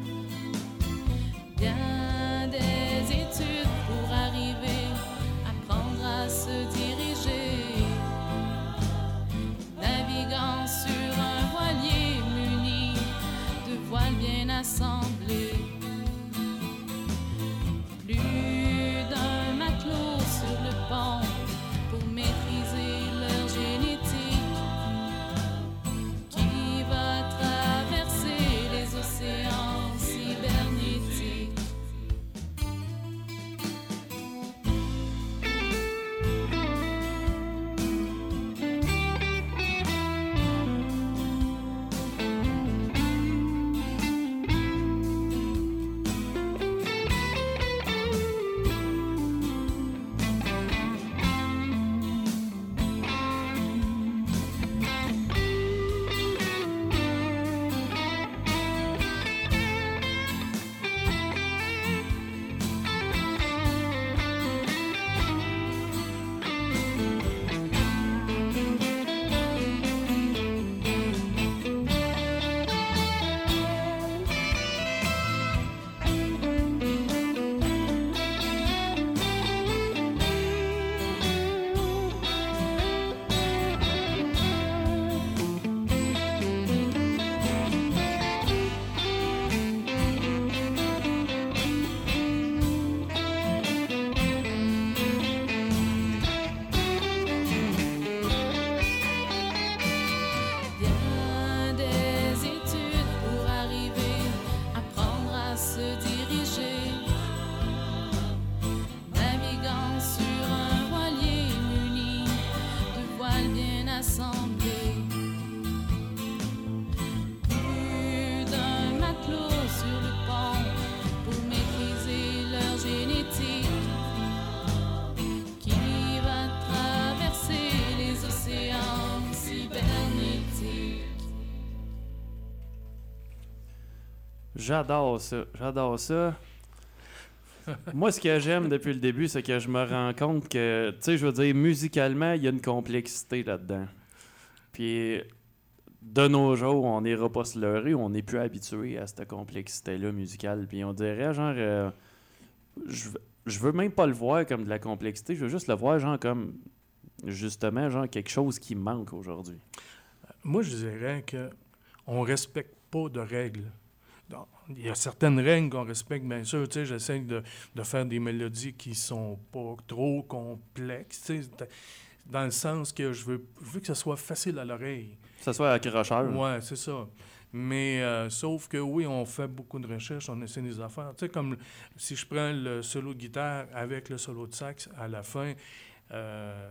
Bien des études pour arriver, apprendre à se diriger, naviguant sur un voilier muni de voiles bien assemblés. J'adore ça. J'adore ça. Moi, ce que j'aime depuis le début, c'est que je me rends compte que, tu sais, je veux dire, musicalement, il y a une complexité là-dedans. Puis, de nos jours, on n'ira pas se leurrer, on n'est plus habitué à cette complexité-là musicale. Puis, on dirait, genre, euh, je, je veux même pas le voir comme de la complexité, je veux juste le voir, genre, comme, justement, genre, quelque chose qui manque aujourd'hui. moi, je dirais que on respecte pas de règles. Il y a certaines règles qu'on respecte, bien sûr. Tu sais, j'essaie de, de faire des mélodies qui sont pas trop complexes. tu sais, dans le sens que je veux, je veux que ce soit facile à l'oreille. Que ce soit accrocheur. Oui, c'est ça. Mais euh, sauf que oui, on fait beaucoup de recherches, on essaie des affaires. Tu sais, comme si je prends le solo de guitare avec le solo de sax à la fin, euh,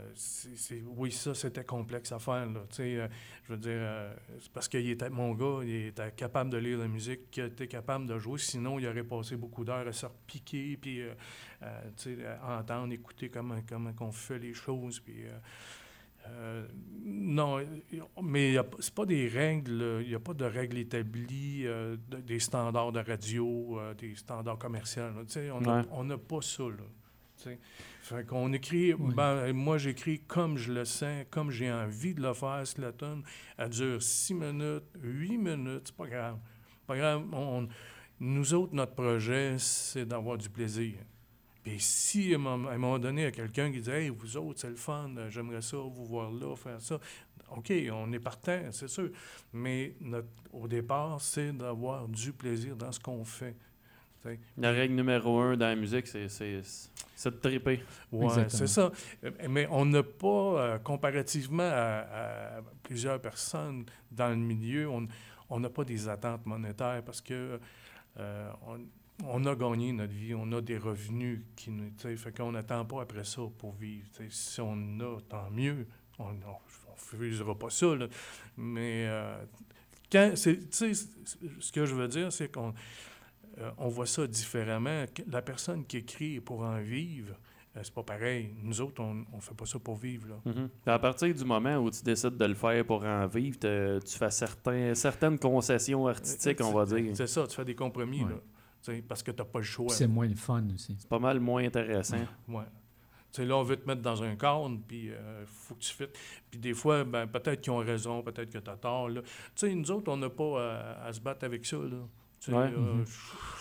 oui, ça, c'était complexe à faire. Là. Euh, je veux dire, euh, c'est parce qu'il était mon gars, il était capable de lire la musique, qu'il était capable de jouer. Sinon, il aurait passé beaucoup d'heures à se repiquer, puis à entendre, écouter comment, comment on fait les choses. Puis, non, mais c'est pas des règles, il n'y a pas de règles établies, de- des standards de radio, des standards commerciaux. là. On n'a Ouais. pas ça. Là, fait qu'on écrit, ben, moi j'écris comme je le sens, comme j'ai envie de le faire, si la tonne, elle dure six minutes, huit minutes, c'est pas grave. Pas grave. On- nous autres, notre projet, c'est d'avoir du plaisir. Puis si à un moment donné, il y a quelqu'un qui dit Hey, vous autres, c'est le fun, j'aimerais ça, vous voir là, faire ça. OK, on est partant, c'est sûr. Mais notre- au départ, c'est d'avoir du plaisir dans ce qu'on fait. La règle numéro un dans la musique, c'est, c'est, c'est de triper. Oui, c'est ça. Euh, Mais on n'a pas, euh, comparativement à, à plusieurs personnes dans le milieu, on n'a pas des attentes monétaires parce que euh, on, on a gagné notre vie, on a des revenus qui nous. tu sais, Fait qu'on n'attend pas après ça pour vivre. Si on en a, tant mieux. On ne refusera pas ça. là. Mais euh, quand. ce que je veux dire, c'est qu'on euh, on voit ça différemment. La personne qui écrit pour en vivre, euh, c'est pas pareil. Nous autres, on ne fait pas ça pour vivre. Là. Mhm. Puis À partir du moment où tu décides de le faire pour en vivre, te- tu fais certains, certaines concessions artistiques, on va dire. C'est ça, tu fais des compromis, Ouais. là. Parce que tu n'as pas le choix. C'est moins le fun aussi. C'est pas mal moins intéressant. Ouais. Tu sais, là, on veut te mettre dans un cadre, puis il faut que tu fites. Puis des fois, ben, peut-être qu'ils ont raison, peut-être que tu as tort. là. Tu sais, nous autres, on n'a pas à, à se battre avec ça. Là. Tu sais, Ouais. euh,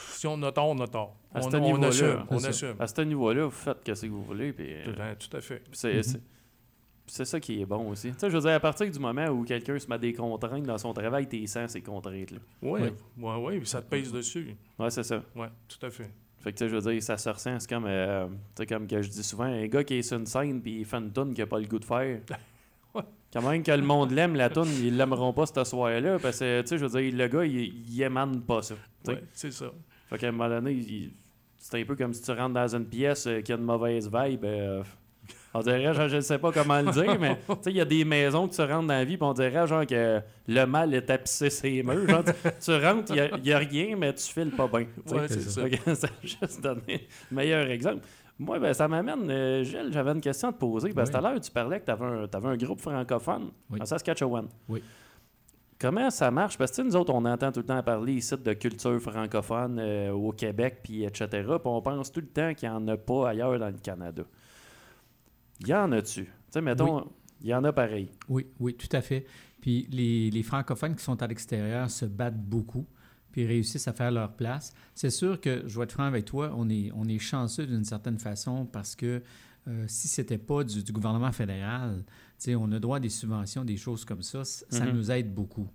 Si on a tort, on a tort. À on, ce on niveau-là, assume. On assume. À ce niveau-là, vous faites ce que vous voulez. Puis, euh, Tout, à- tout à fait. c'est, c'est- ça qui est bon aussi. Tu sais, je veux dire, à partir du moment où quelqu'un se met des contraintes dans son travail, t'es sens ces contraintes-là. Oui, Oui. ouais, ça te pèse dessus. Ouais, c'est ça. Oui, tout à fait. Fait que, tu sais, je veux dire, ça se ressent. C'est comme, euh, tu sais, comme que je dis souvent, un gars qui est sur une scène puis il fait une toune qu'il n'a pas le goût de faire. Quand même que le monde l'aime, la toune, ils l'aimeront pas ce soir-là parce que, tu sais, je veux dire, le gars, il, il émane pas ça. Ouais, c'est ça. Fait qu'à un moment donné, c'est un peu comme si tu rentres dans une pièce euh, qui a une mauvaise vibe. euh, on dirait, je, je ne sais pas comment le dire, mais tu sais, il y a des maisons que tu rentres dans la vie, puis on dirait genre que le mal est tapissé ses murs. Genre, tu, tu rentres, il n'y a, rien, mais tu files pas bien. Ouais, c'est ça. Ça a juste donné le meilleur exemple. Moi, ben, ça m'amène, euh, Gilles, j'avais une question à te poser. Parce que tout à l'heure, tu parlais que tu avais, un- groupe francophone Oui. en Saskatchewan. Oui. Comment ça marche? Parce que nous autres, on entend tout le temps parler ici de culture francophone euh, au Québec, puis etc. Puis on pense tout le temps qu'il n'y en a pas ailleurs dans le Canada. Il y en a-tu? Tu sais, mettons, il y en a pareil. Oui, oui, tout à fait. Puis les, les francophones qui sont à l'extérieur se battent beaucoup, puis réussissent à faire leur place. C'est sûr que, je vais être franc avec toi, on est, on est chanceux d'une certaine façon parce que euh, si ce n'était pas du, du gouvernement fédéral, on a droit à des subventions, des choses comme ça, ça Mhm. nous aide beaucoup.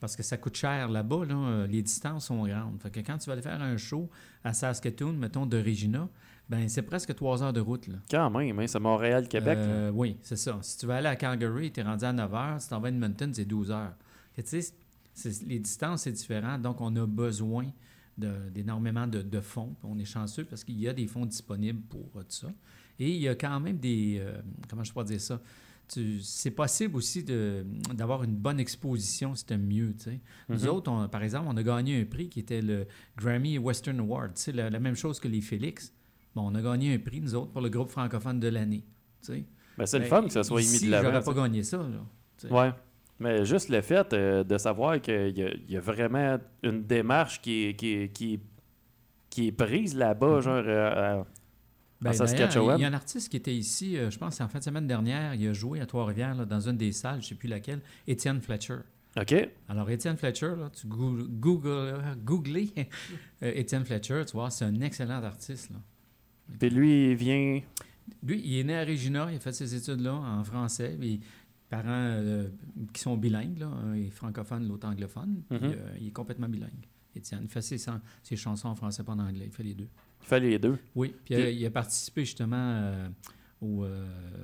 Parce que ça coûte cher là-bas, là, euh, les distances sont grandes. Fait que quand tu vas aller faire un show à Saskatoon, mettons de Regina, ben c'est presque trois heures de route. Là. Quand même, hein, c'est Montréal-Québec. Euh, oui, c'est ça. Si tu vas aller à Calgary, tu es rendu à 9 heures. Si tu vas à Edmonton, c'est 12 heures. Tu sais, les distances, c'est différent. Donc, on a besoin d'énormément de, de fonds. On est chanceux parce qu'il y a des fonds disponibles pour euh, tout ça. Et il y a quand même des... euh, comment je pourrais dire ça? C'est possible aussi d'avoir une bonne exposition, c'était mieux. tu sais. Nous Mhm. autres, on- par exemple, on a gagné un prix qui était le Grammy Western Award. Sais, la, la même chose que les Félix. Bon, on a gagné un prix, nous autres, pour le groupe francophone de l'année. Ben, c'est le Ben, fun que ça soit ici, émis de l'avant. j'aurais tu pas gagné ça. Là. Ouais. Mais juste le fait euh, de savoir qu'il y, y a vraiment une démarche qui est, qui est, qui est, qui est prise là-bas, genre euh, à- Ben, en Saskatchewan. Il y a un artiste qui était ici, euh, je pense, en fin de semaine dernière, il a joué à Trois-Rivières, dans une des salles, je ne sais plus laquelle, Étienne Fletcher. OK. Alors, Étienne Fletcher, là, tu gou- Google, googlez euh, Étienne Fletcher, tu vois, c'est un excellent artiste. Là. Puis lui, il vient. Lui, il est né à Regina, il a fait ses études là en français. Puis, parents euh, qui sont bilingues, là. un est francophone, l'autre anglophone. puis, Mhm. euh, il est complètement bilingue. Étienne, il fait ses, chan- ses chansons en français pas en anglais, il fait les deux. Il fait les deux. Oui, puis euh, il a participé justement euh, au,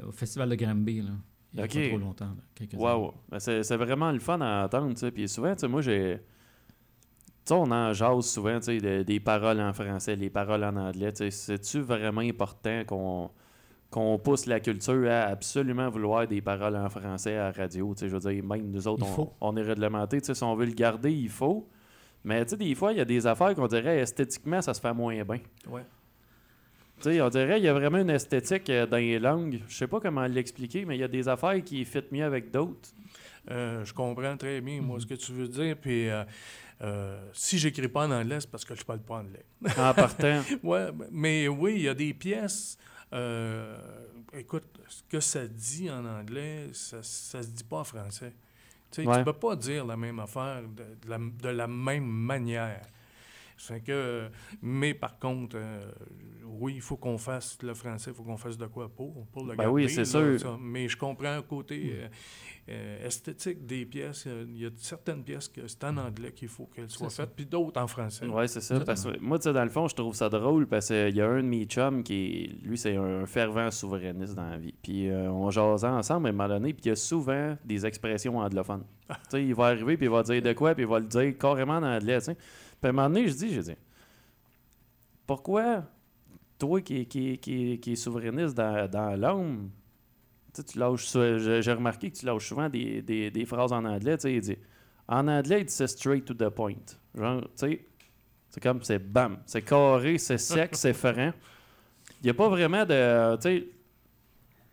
au Festival de Granby, là, il y a pas trop longtemps. là. Wow. Ben, c'est vraiment le fun à entendre. Puis souvent, moi, j'ai... Tu sais, on en jase souvent, de- des paroles en français, les paroles en anglais. C'est-tu vraiment important qu'on qu'on pousse la culture à absolument vouloir des paroles en français à la radio, je veux dire, même nous autres, on, est réglementé, si on veut le garder, il faut. Mais des fois, il y a des affaires qu'on dirait esthétiquement, ça se fait moins bien. Ouais. On dirait qu'il y a vraiment une esthétique euh, dans les langues. Je sais pas comment l'expliquer, mais il y a des affaires qui fit mieux avec d'autres. Euh, je comprends très bien, moi, ce que tu veux dire. Puis, euh, euh, si j'écris pas en anglais, c'est parce que je parle pas anglais. En partant. ouais, mais oui, il y a des pièces. Euh, écoute, ce que ça dit en anglais, ça, ça se dit pas en français. Tu Ouais. tu peux pas dire la même affaire de, de la, de la même manière. Fait que, mais par contre, euh, oui, il faut qu'on fasse le français, il faut qu'on fasse de quoi pour, pour le Ben garder. oui, c'est sûr. ça. Mais je comprends le côté euh, euh, esthétique des pièces. Il y a certaines pièces que c'est en anglais qu'il faut qu'elles soient C'est faites, puis d'autres en français. Ouais, c'est ça. Parce que moi, tu sais, dans le fond, je trouve ça drôle parce qu'il y a un de mes chums qui, lui, c'est un fervent souverainiste dans la vie. Puis on jasait ensemble à un moment donné, puis il y a souvent des expressions anglophones. tu sais, il va arriver, puis il va dire de quoi, puis il va le dire carrément en anglais, tu sais. Puis à un moment donné, je dis, je dis, pourquoi toi qui, qui, qui, est souverainiste dans, dans l'homme, tu lâches, j'ai remarqué que tu lâches souvent des, des, des phrases en anglais, tu sais, il dit, en anglais, il dit c'est straight to the point. Genre, tu sais, c'est comme, c'est bam, c'est carré, c'est sec, c'est franc. Il n'y a pas vraiment de, tu sais,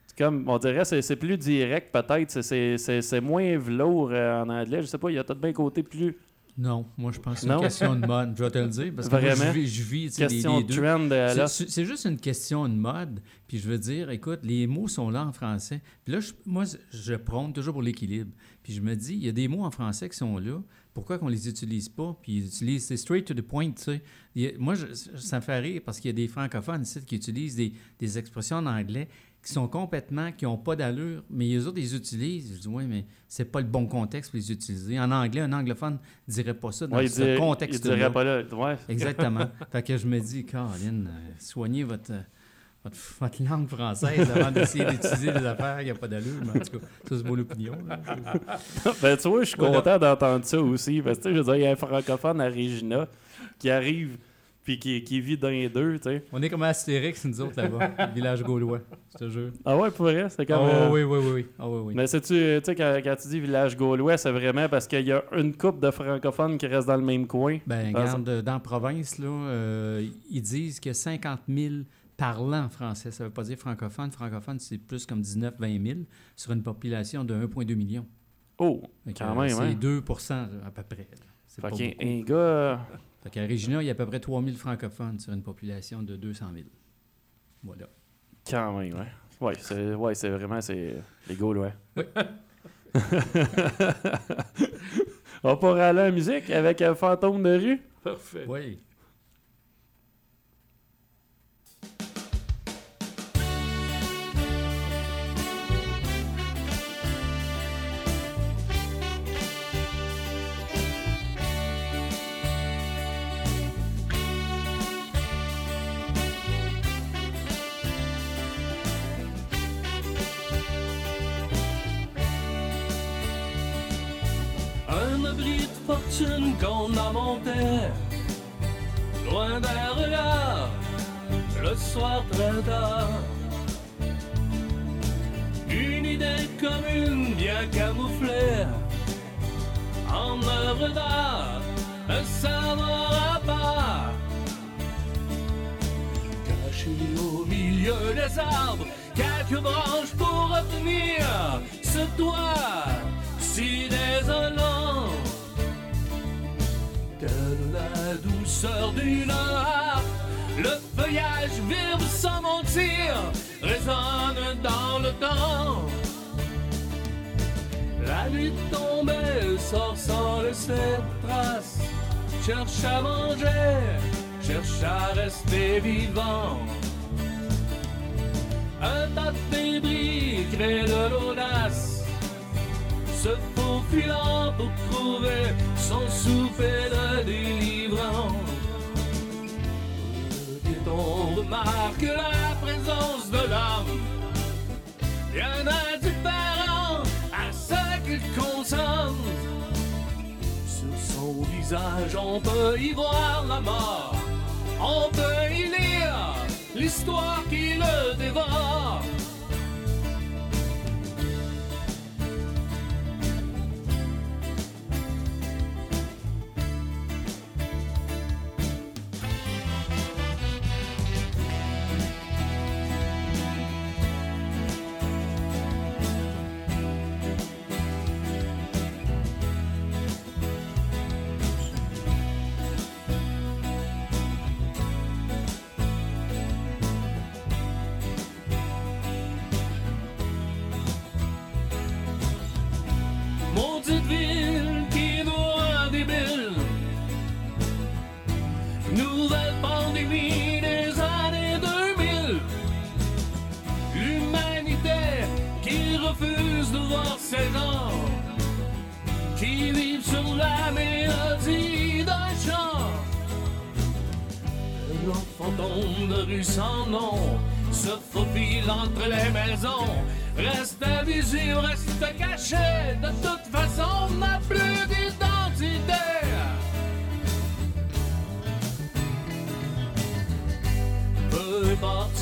c'est comme, on dirait, c'est plus direct peut-être, c'est- moins velours euh, en anglais, je sais pas, il y a tout bien côté plus Non, moi je pense que c'est une question de mode, je vais te le dire. Parce que moi, je vis, je les- question les deux. trend. euh, C'est- juste une question de mode. Puis je veux dire, écoute, les mots sont là en français. Puis là, je- moi, je prône toujours pour l'équilibre. Puis je me dis, il y a des mots en français qui sont là. Pourquoi qu'on les utilise pas? Puis ils utilisent, c'est straight to the point, tu sais. A- moi, je- ça me fait rire parce qu'il y a des francophones ici qui utilisent des, des expressions en anglais qui sont complètement, qui n'ont pas d'allure, mais les autres les utilisent. Je dis, oui, mais c'est pas le bon contexte pour les utiliser. En anglais, un anglophone ne dirait pas ça dans Ouais, ce dirait- contexte-là. il dirait pas là. Ouais. Exactement. fait que je me dis, Caroline, euh, soignez votre, euh, votre, votre langue française avant d'essayer d'utiliser des affaires qui n'ont pas d'allure. Mais en tout cas, ça, c'est mon opinion. ben, tu vois, je suis Voilà. content d'entendre ça aussi. Parce que, tu sais, je veux dire, il y a un francophone à Regina qui arrive puis qui, qui vit dans les deux, tu sais. On est comme Astérix, nous autres, là-bas, village gaulois, je te jure. Ah ouais, pour vrai, c'est comme... Ah euh, oui, oui, oui, oui. Ah oui, oui. Mais sais-tu, tu sais, quand, quand tu dis village gaulois, c'est vraiment parce qu'il y a une couple de francophones qui restent dans le même coin? Ben, regarde, euh, dans la province, là, euh, ils disent qu'il y a 50 000 parlants français. Ça ne veut pas dire francophone. Francophone, c'est plus comme 19-20 000 sur une population de 1,2 million. Oh, que, quand euh, même, C'est hein. 2% à peu près. C'est un gars... euh, Fait qu'à Regina, il y a à peu près 3 000 francophones sur une population de 200 000. Voilà. Quand même, ouais. Ouais, c'est ouais, c'est vraiment c'est les Gaulois. Oui. On pourrait aller en musique avec un fantôme de rue. Parfait. Oui. Qu'on a monté Loin d'un Le soir très tard. Une idée commune bien camouflée. En œuvre d'art Un savoir à part Caché au milieu des arbres Quelques branches pour retenir Ce toit. Si désolant La douceur d'une harpe. Le feuillage vibre sans mentir Résonne dans le temps. La nuit tombée sort sans laisser trace. Cherche à manger, cherche à rester vivant. Un tas de débris crée de l'audace pour trouver son souffle de délivrance. Et on remarque la présence de l'homme, bien indifférent à ce qu'il consomme. Sur son visage, on peut y voir la mort, on peut y lire l'histoire qui le dévore.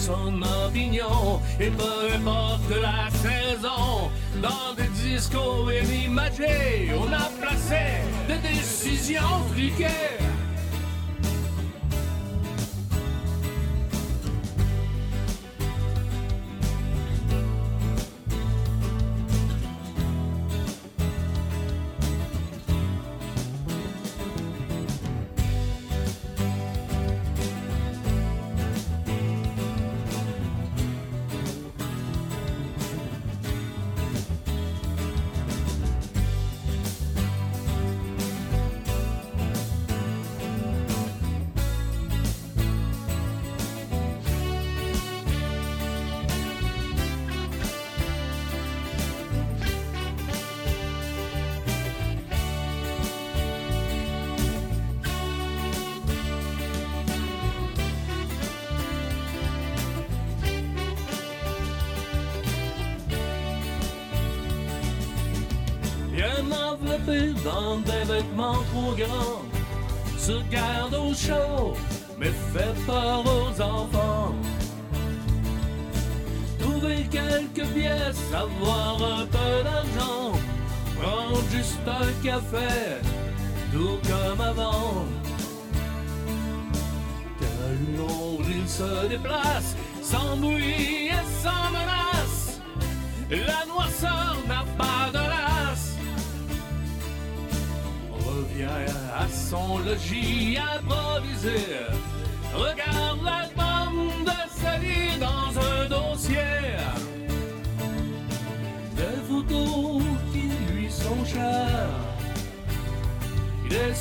Son opinion et peu importe la saison, dans des discours et imagés, on a placé des décisions truquées.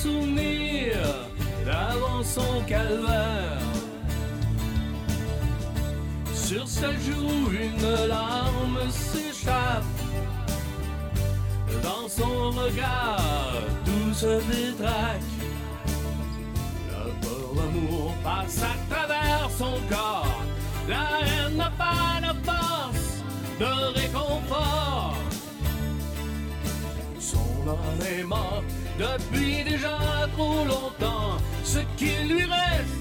Des souvenirs d'avant son calvaire. Sur sa joue, une larme s'échappe. Dans son regard, tout se détraque. Le beau amour passe à travers son corps. La haine n'a pas de force de réconfort. Son âme est mort depuis déjà trop longtemps. Ce qui lui reste,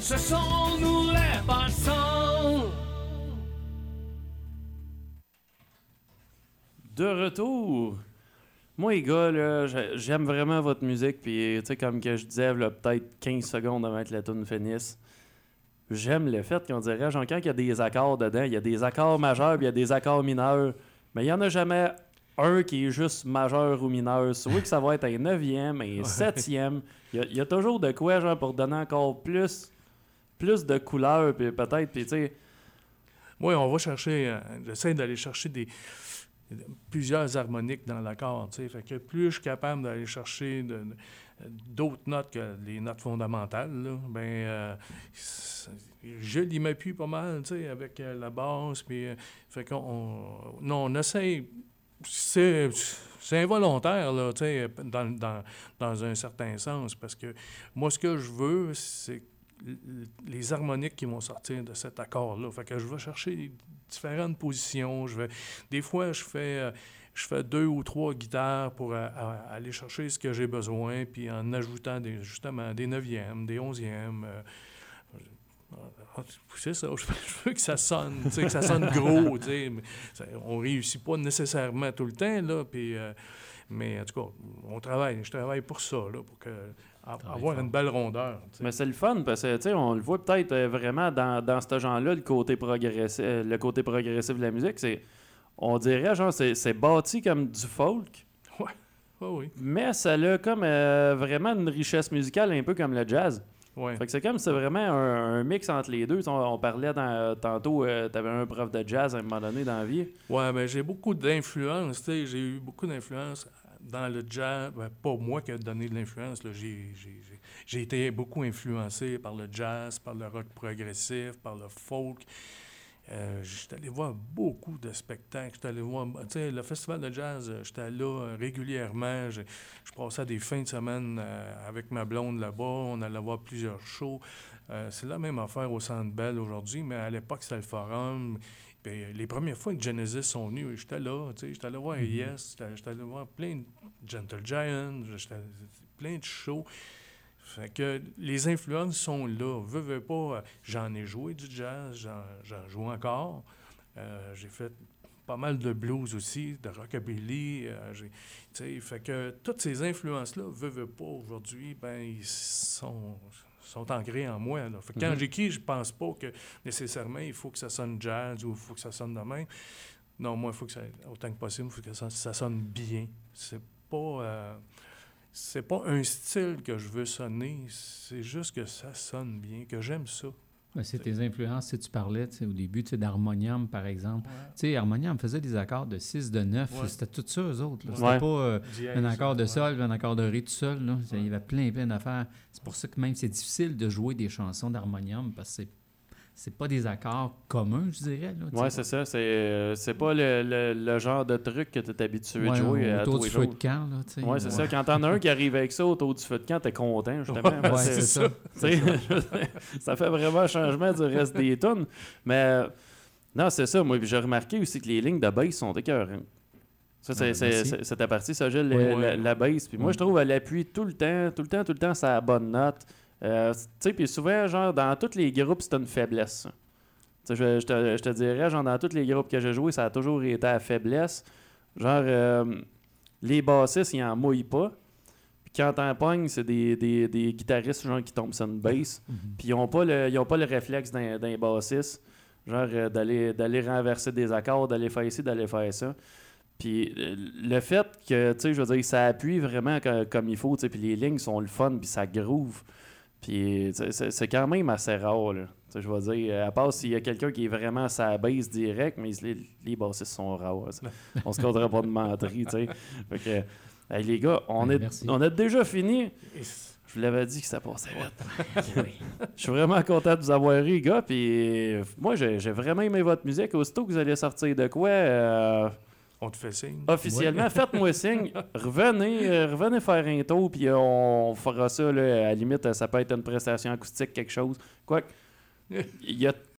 ce sont nous les passants. De retour. Moi, les gars, j'aime vraiment votre musique. Puis, tu sais, comme que je disais, là, peut-être 15 secondes avant que la tune finisse, j'aime le fait qu'on dirait, genre, quand il y a des accords dedans, il y a des accords majeurs, puis il y a des accords mineurs. Mais il n'y en a jamais un qui est juste majeur ou mineur. Soit que ça va être un neuvième, un septième. Il y, a- il y a toujours de quoi, genre, pour donner encore plus, plus de couleurs, puis peut-être, puis tu sais. Oui, on va chercher, euh, j'essaie d'aller chercher des plusieurs harmoniques dans l'accord, tu sais. Fait que plus je suis capable d'aller chercher de- de- d'autres notes que les notes fondamentales, là, ben, euh, je l'y m'appuie pas mal, tu sais, avec euh, la basse, puis euh, fait qu'on, on- non, on essaie c'est involontaire, là, dans, dans, dans un certain sens, parce que moi, ce que je veux, c'est les harmoniques qui vont sortir de cet accord-là. Fait que je vais chercher différentes positions. Je vais, des fois, je fais, euh, je fais deux ou trois guitares pour euh, aller chercher ce que j'ai besoin, puis en ajoutant des, justement des neuvièmes, des onzièmes. euh, c'est ça, je veux, que ça sonne, tu sais, que ça sonne gros, tu sais. mais ça- on réussit pas nécessairement tout le temps, là, puis, euh, mais en tout cas, on travaille, je travaille pour ça, là, pour que, avoir une belle rondeur. Mais c'est le fun parce que, tu sais, on le voit peut-être euh, vraiment dans, dans ce genre-là, le côté progressif, euh, le côté progressif de la musique, c'est, on dirait, genre, c'est, bâti comme du folk, Ah oui, mais ça a comme vraiment une richesse musicale un peu comme le jazz. Ouais. Fait que c'est comme c'est vraiment un, un mix entre les deux. On, on parlait dans- tantôt, tu t'avais un prof de jazz à un moment donné dans la vie. Ouais, ben j'ai beaucoup d'influence, j'ai eu beaucoup d'influence dans le jazz. Ben, pas moi qui a donné de l'influence, j'ai été beaucoup influencé par le jazz, par le rock progressif, par le folk. Euh, j'étais allé voir beaucoup de spectacles. J'étais allé voir, tu sais, le festival de jazz, euh, j'étais là euh, régulièrement. Je, je passais des fins de semaine euh, avec ma blonde là-bas. On allait voir plusieurs shows. Euh, c'est la même affaire au Centre Bell aujourd'hui, mais à l'époque, c'était le Forum. Puis, les premières fois que Genesis sont venus, j'étais là, tu sais, j'étais allé voir Yes, j'étais j'étais allé voir plein de Gentle Giant, j'étais plein de shows. Fait que les influences sont là. Veux, veux pas, euh, j'en ai joué du jazz, j'en joue encore. Euh, j'ai fait pas mal de blues aussi, de rockabilly. euh, fait que toutes ces influences-là, veux, veux pas, aujourd'hui, ben, ils sont, sont ancrés en moi. Là. Fait que quand Mhm. j'écris, je pense pas que nécessairement il faut que ça sonne jazz ou il faut que ça sonne de même. Non, moi, il faut que ça, autant que possible, il faut que ça, ça sonne bien. C'est pas. euh, c'est pas un style que je veux sonner, c'est juste que ça sonne bien, que j'aime ça. Ben, c'est tes influences, tu sais, tu parlais tu sais, au début tu sais, d'harmonium, par exemple. Tu sais, harmonium faisait des accords de 6, de 9, Ouais. c'était tout ça, eux autres. Ouais. C'était pas euh, un accord de ouais. sol, un accord de ré tout seul. Là. Il y avait plein, plein d'affaires. C'est pour ça que même c'est difficile de jouer des chansons d'harmonium parce que c'est, c'est pas des accords communs, je dirais. Sais. c'est ça. C'est, euh, pas le, le- le genre de truc que tu es habitué de Ouais, jouer à autour tous du les feu jours. de camp. Là, tu sais. Ouais, c'est ça. Quand t'en as un qui arrive avec ça autour du feu de camp, t'es content, justement. Parce que- c'est ça. Ça fait vraiment un changement du reste des tunes. Mais euh, non, c'est ça. Moi, j'ai remarqué aussi que les lignes de bass sont écœurantes. Ça, c'est, Ah, c'est, merci. c'est- c'était parti, ça, Gilles, Oui, la, oui. la- la bass. Puis moi, je trouve qu'elle appuie tout le temps, tout le temps, tout le temps, sa bonne note. Euh, tu sais, puis souvent, genre, dans tous les groupes, c'est une faiblesse. ça. Tu sais, je, je te, je te dirais, genre, dans tous les groupes que j'ai joués, ça a toujours été à faiblesse. Genre, euh, les bassistes, ils en mouillent pas. Puis quand t'en pognes, c'est des, des, des guitaristes genre, qui tombent sur une bass. Mhm. Puis ils n'ont pas, le- ils ont pas le réflexe d'un, bassiste, genre euh, d'aller, d'aller renverser des accords, d'aller faire ci, d'aller faire ça. Puis le fait que, tu sais, je veux dire, ça appuie vraiment co- comme il faut, tu sais, puis les lignes sont le fun, puis ça groove. Puis c'est, quand même assez rare, je veux dire, à part s'il y a quelqu'un qui est vraiment à sa base direct, mais les, les bassistes sont rares. On se comptera pas de menterie, tu sais. Fait que, hey, les gars, on, Ben, est, on a déjà fini. Je vous l'avais dit que ça passait vite. Je suis vraiment content de vous avoir eu, les gars. Puis euh, moi, j'ai j'ai vraiment aimé votre musique. Aussitôt que vous allez sortir de quoi, euh, On te fait signe. officiellement, faites-moi signe. Revenez, euh, revenez faire un tour, puis euh, on fera ça. Là, à la limite, ça peut être une prestation acoustique, quelque chose. Quoique, il y a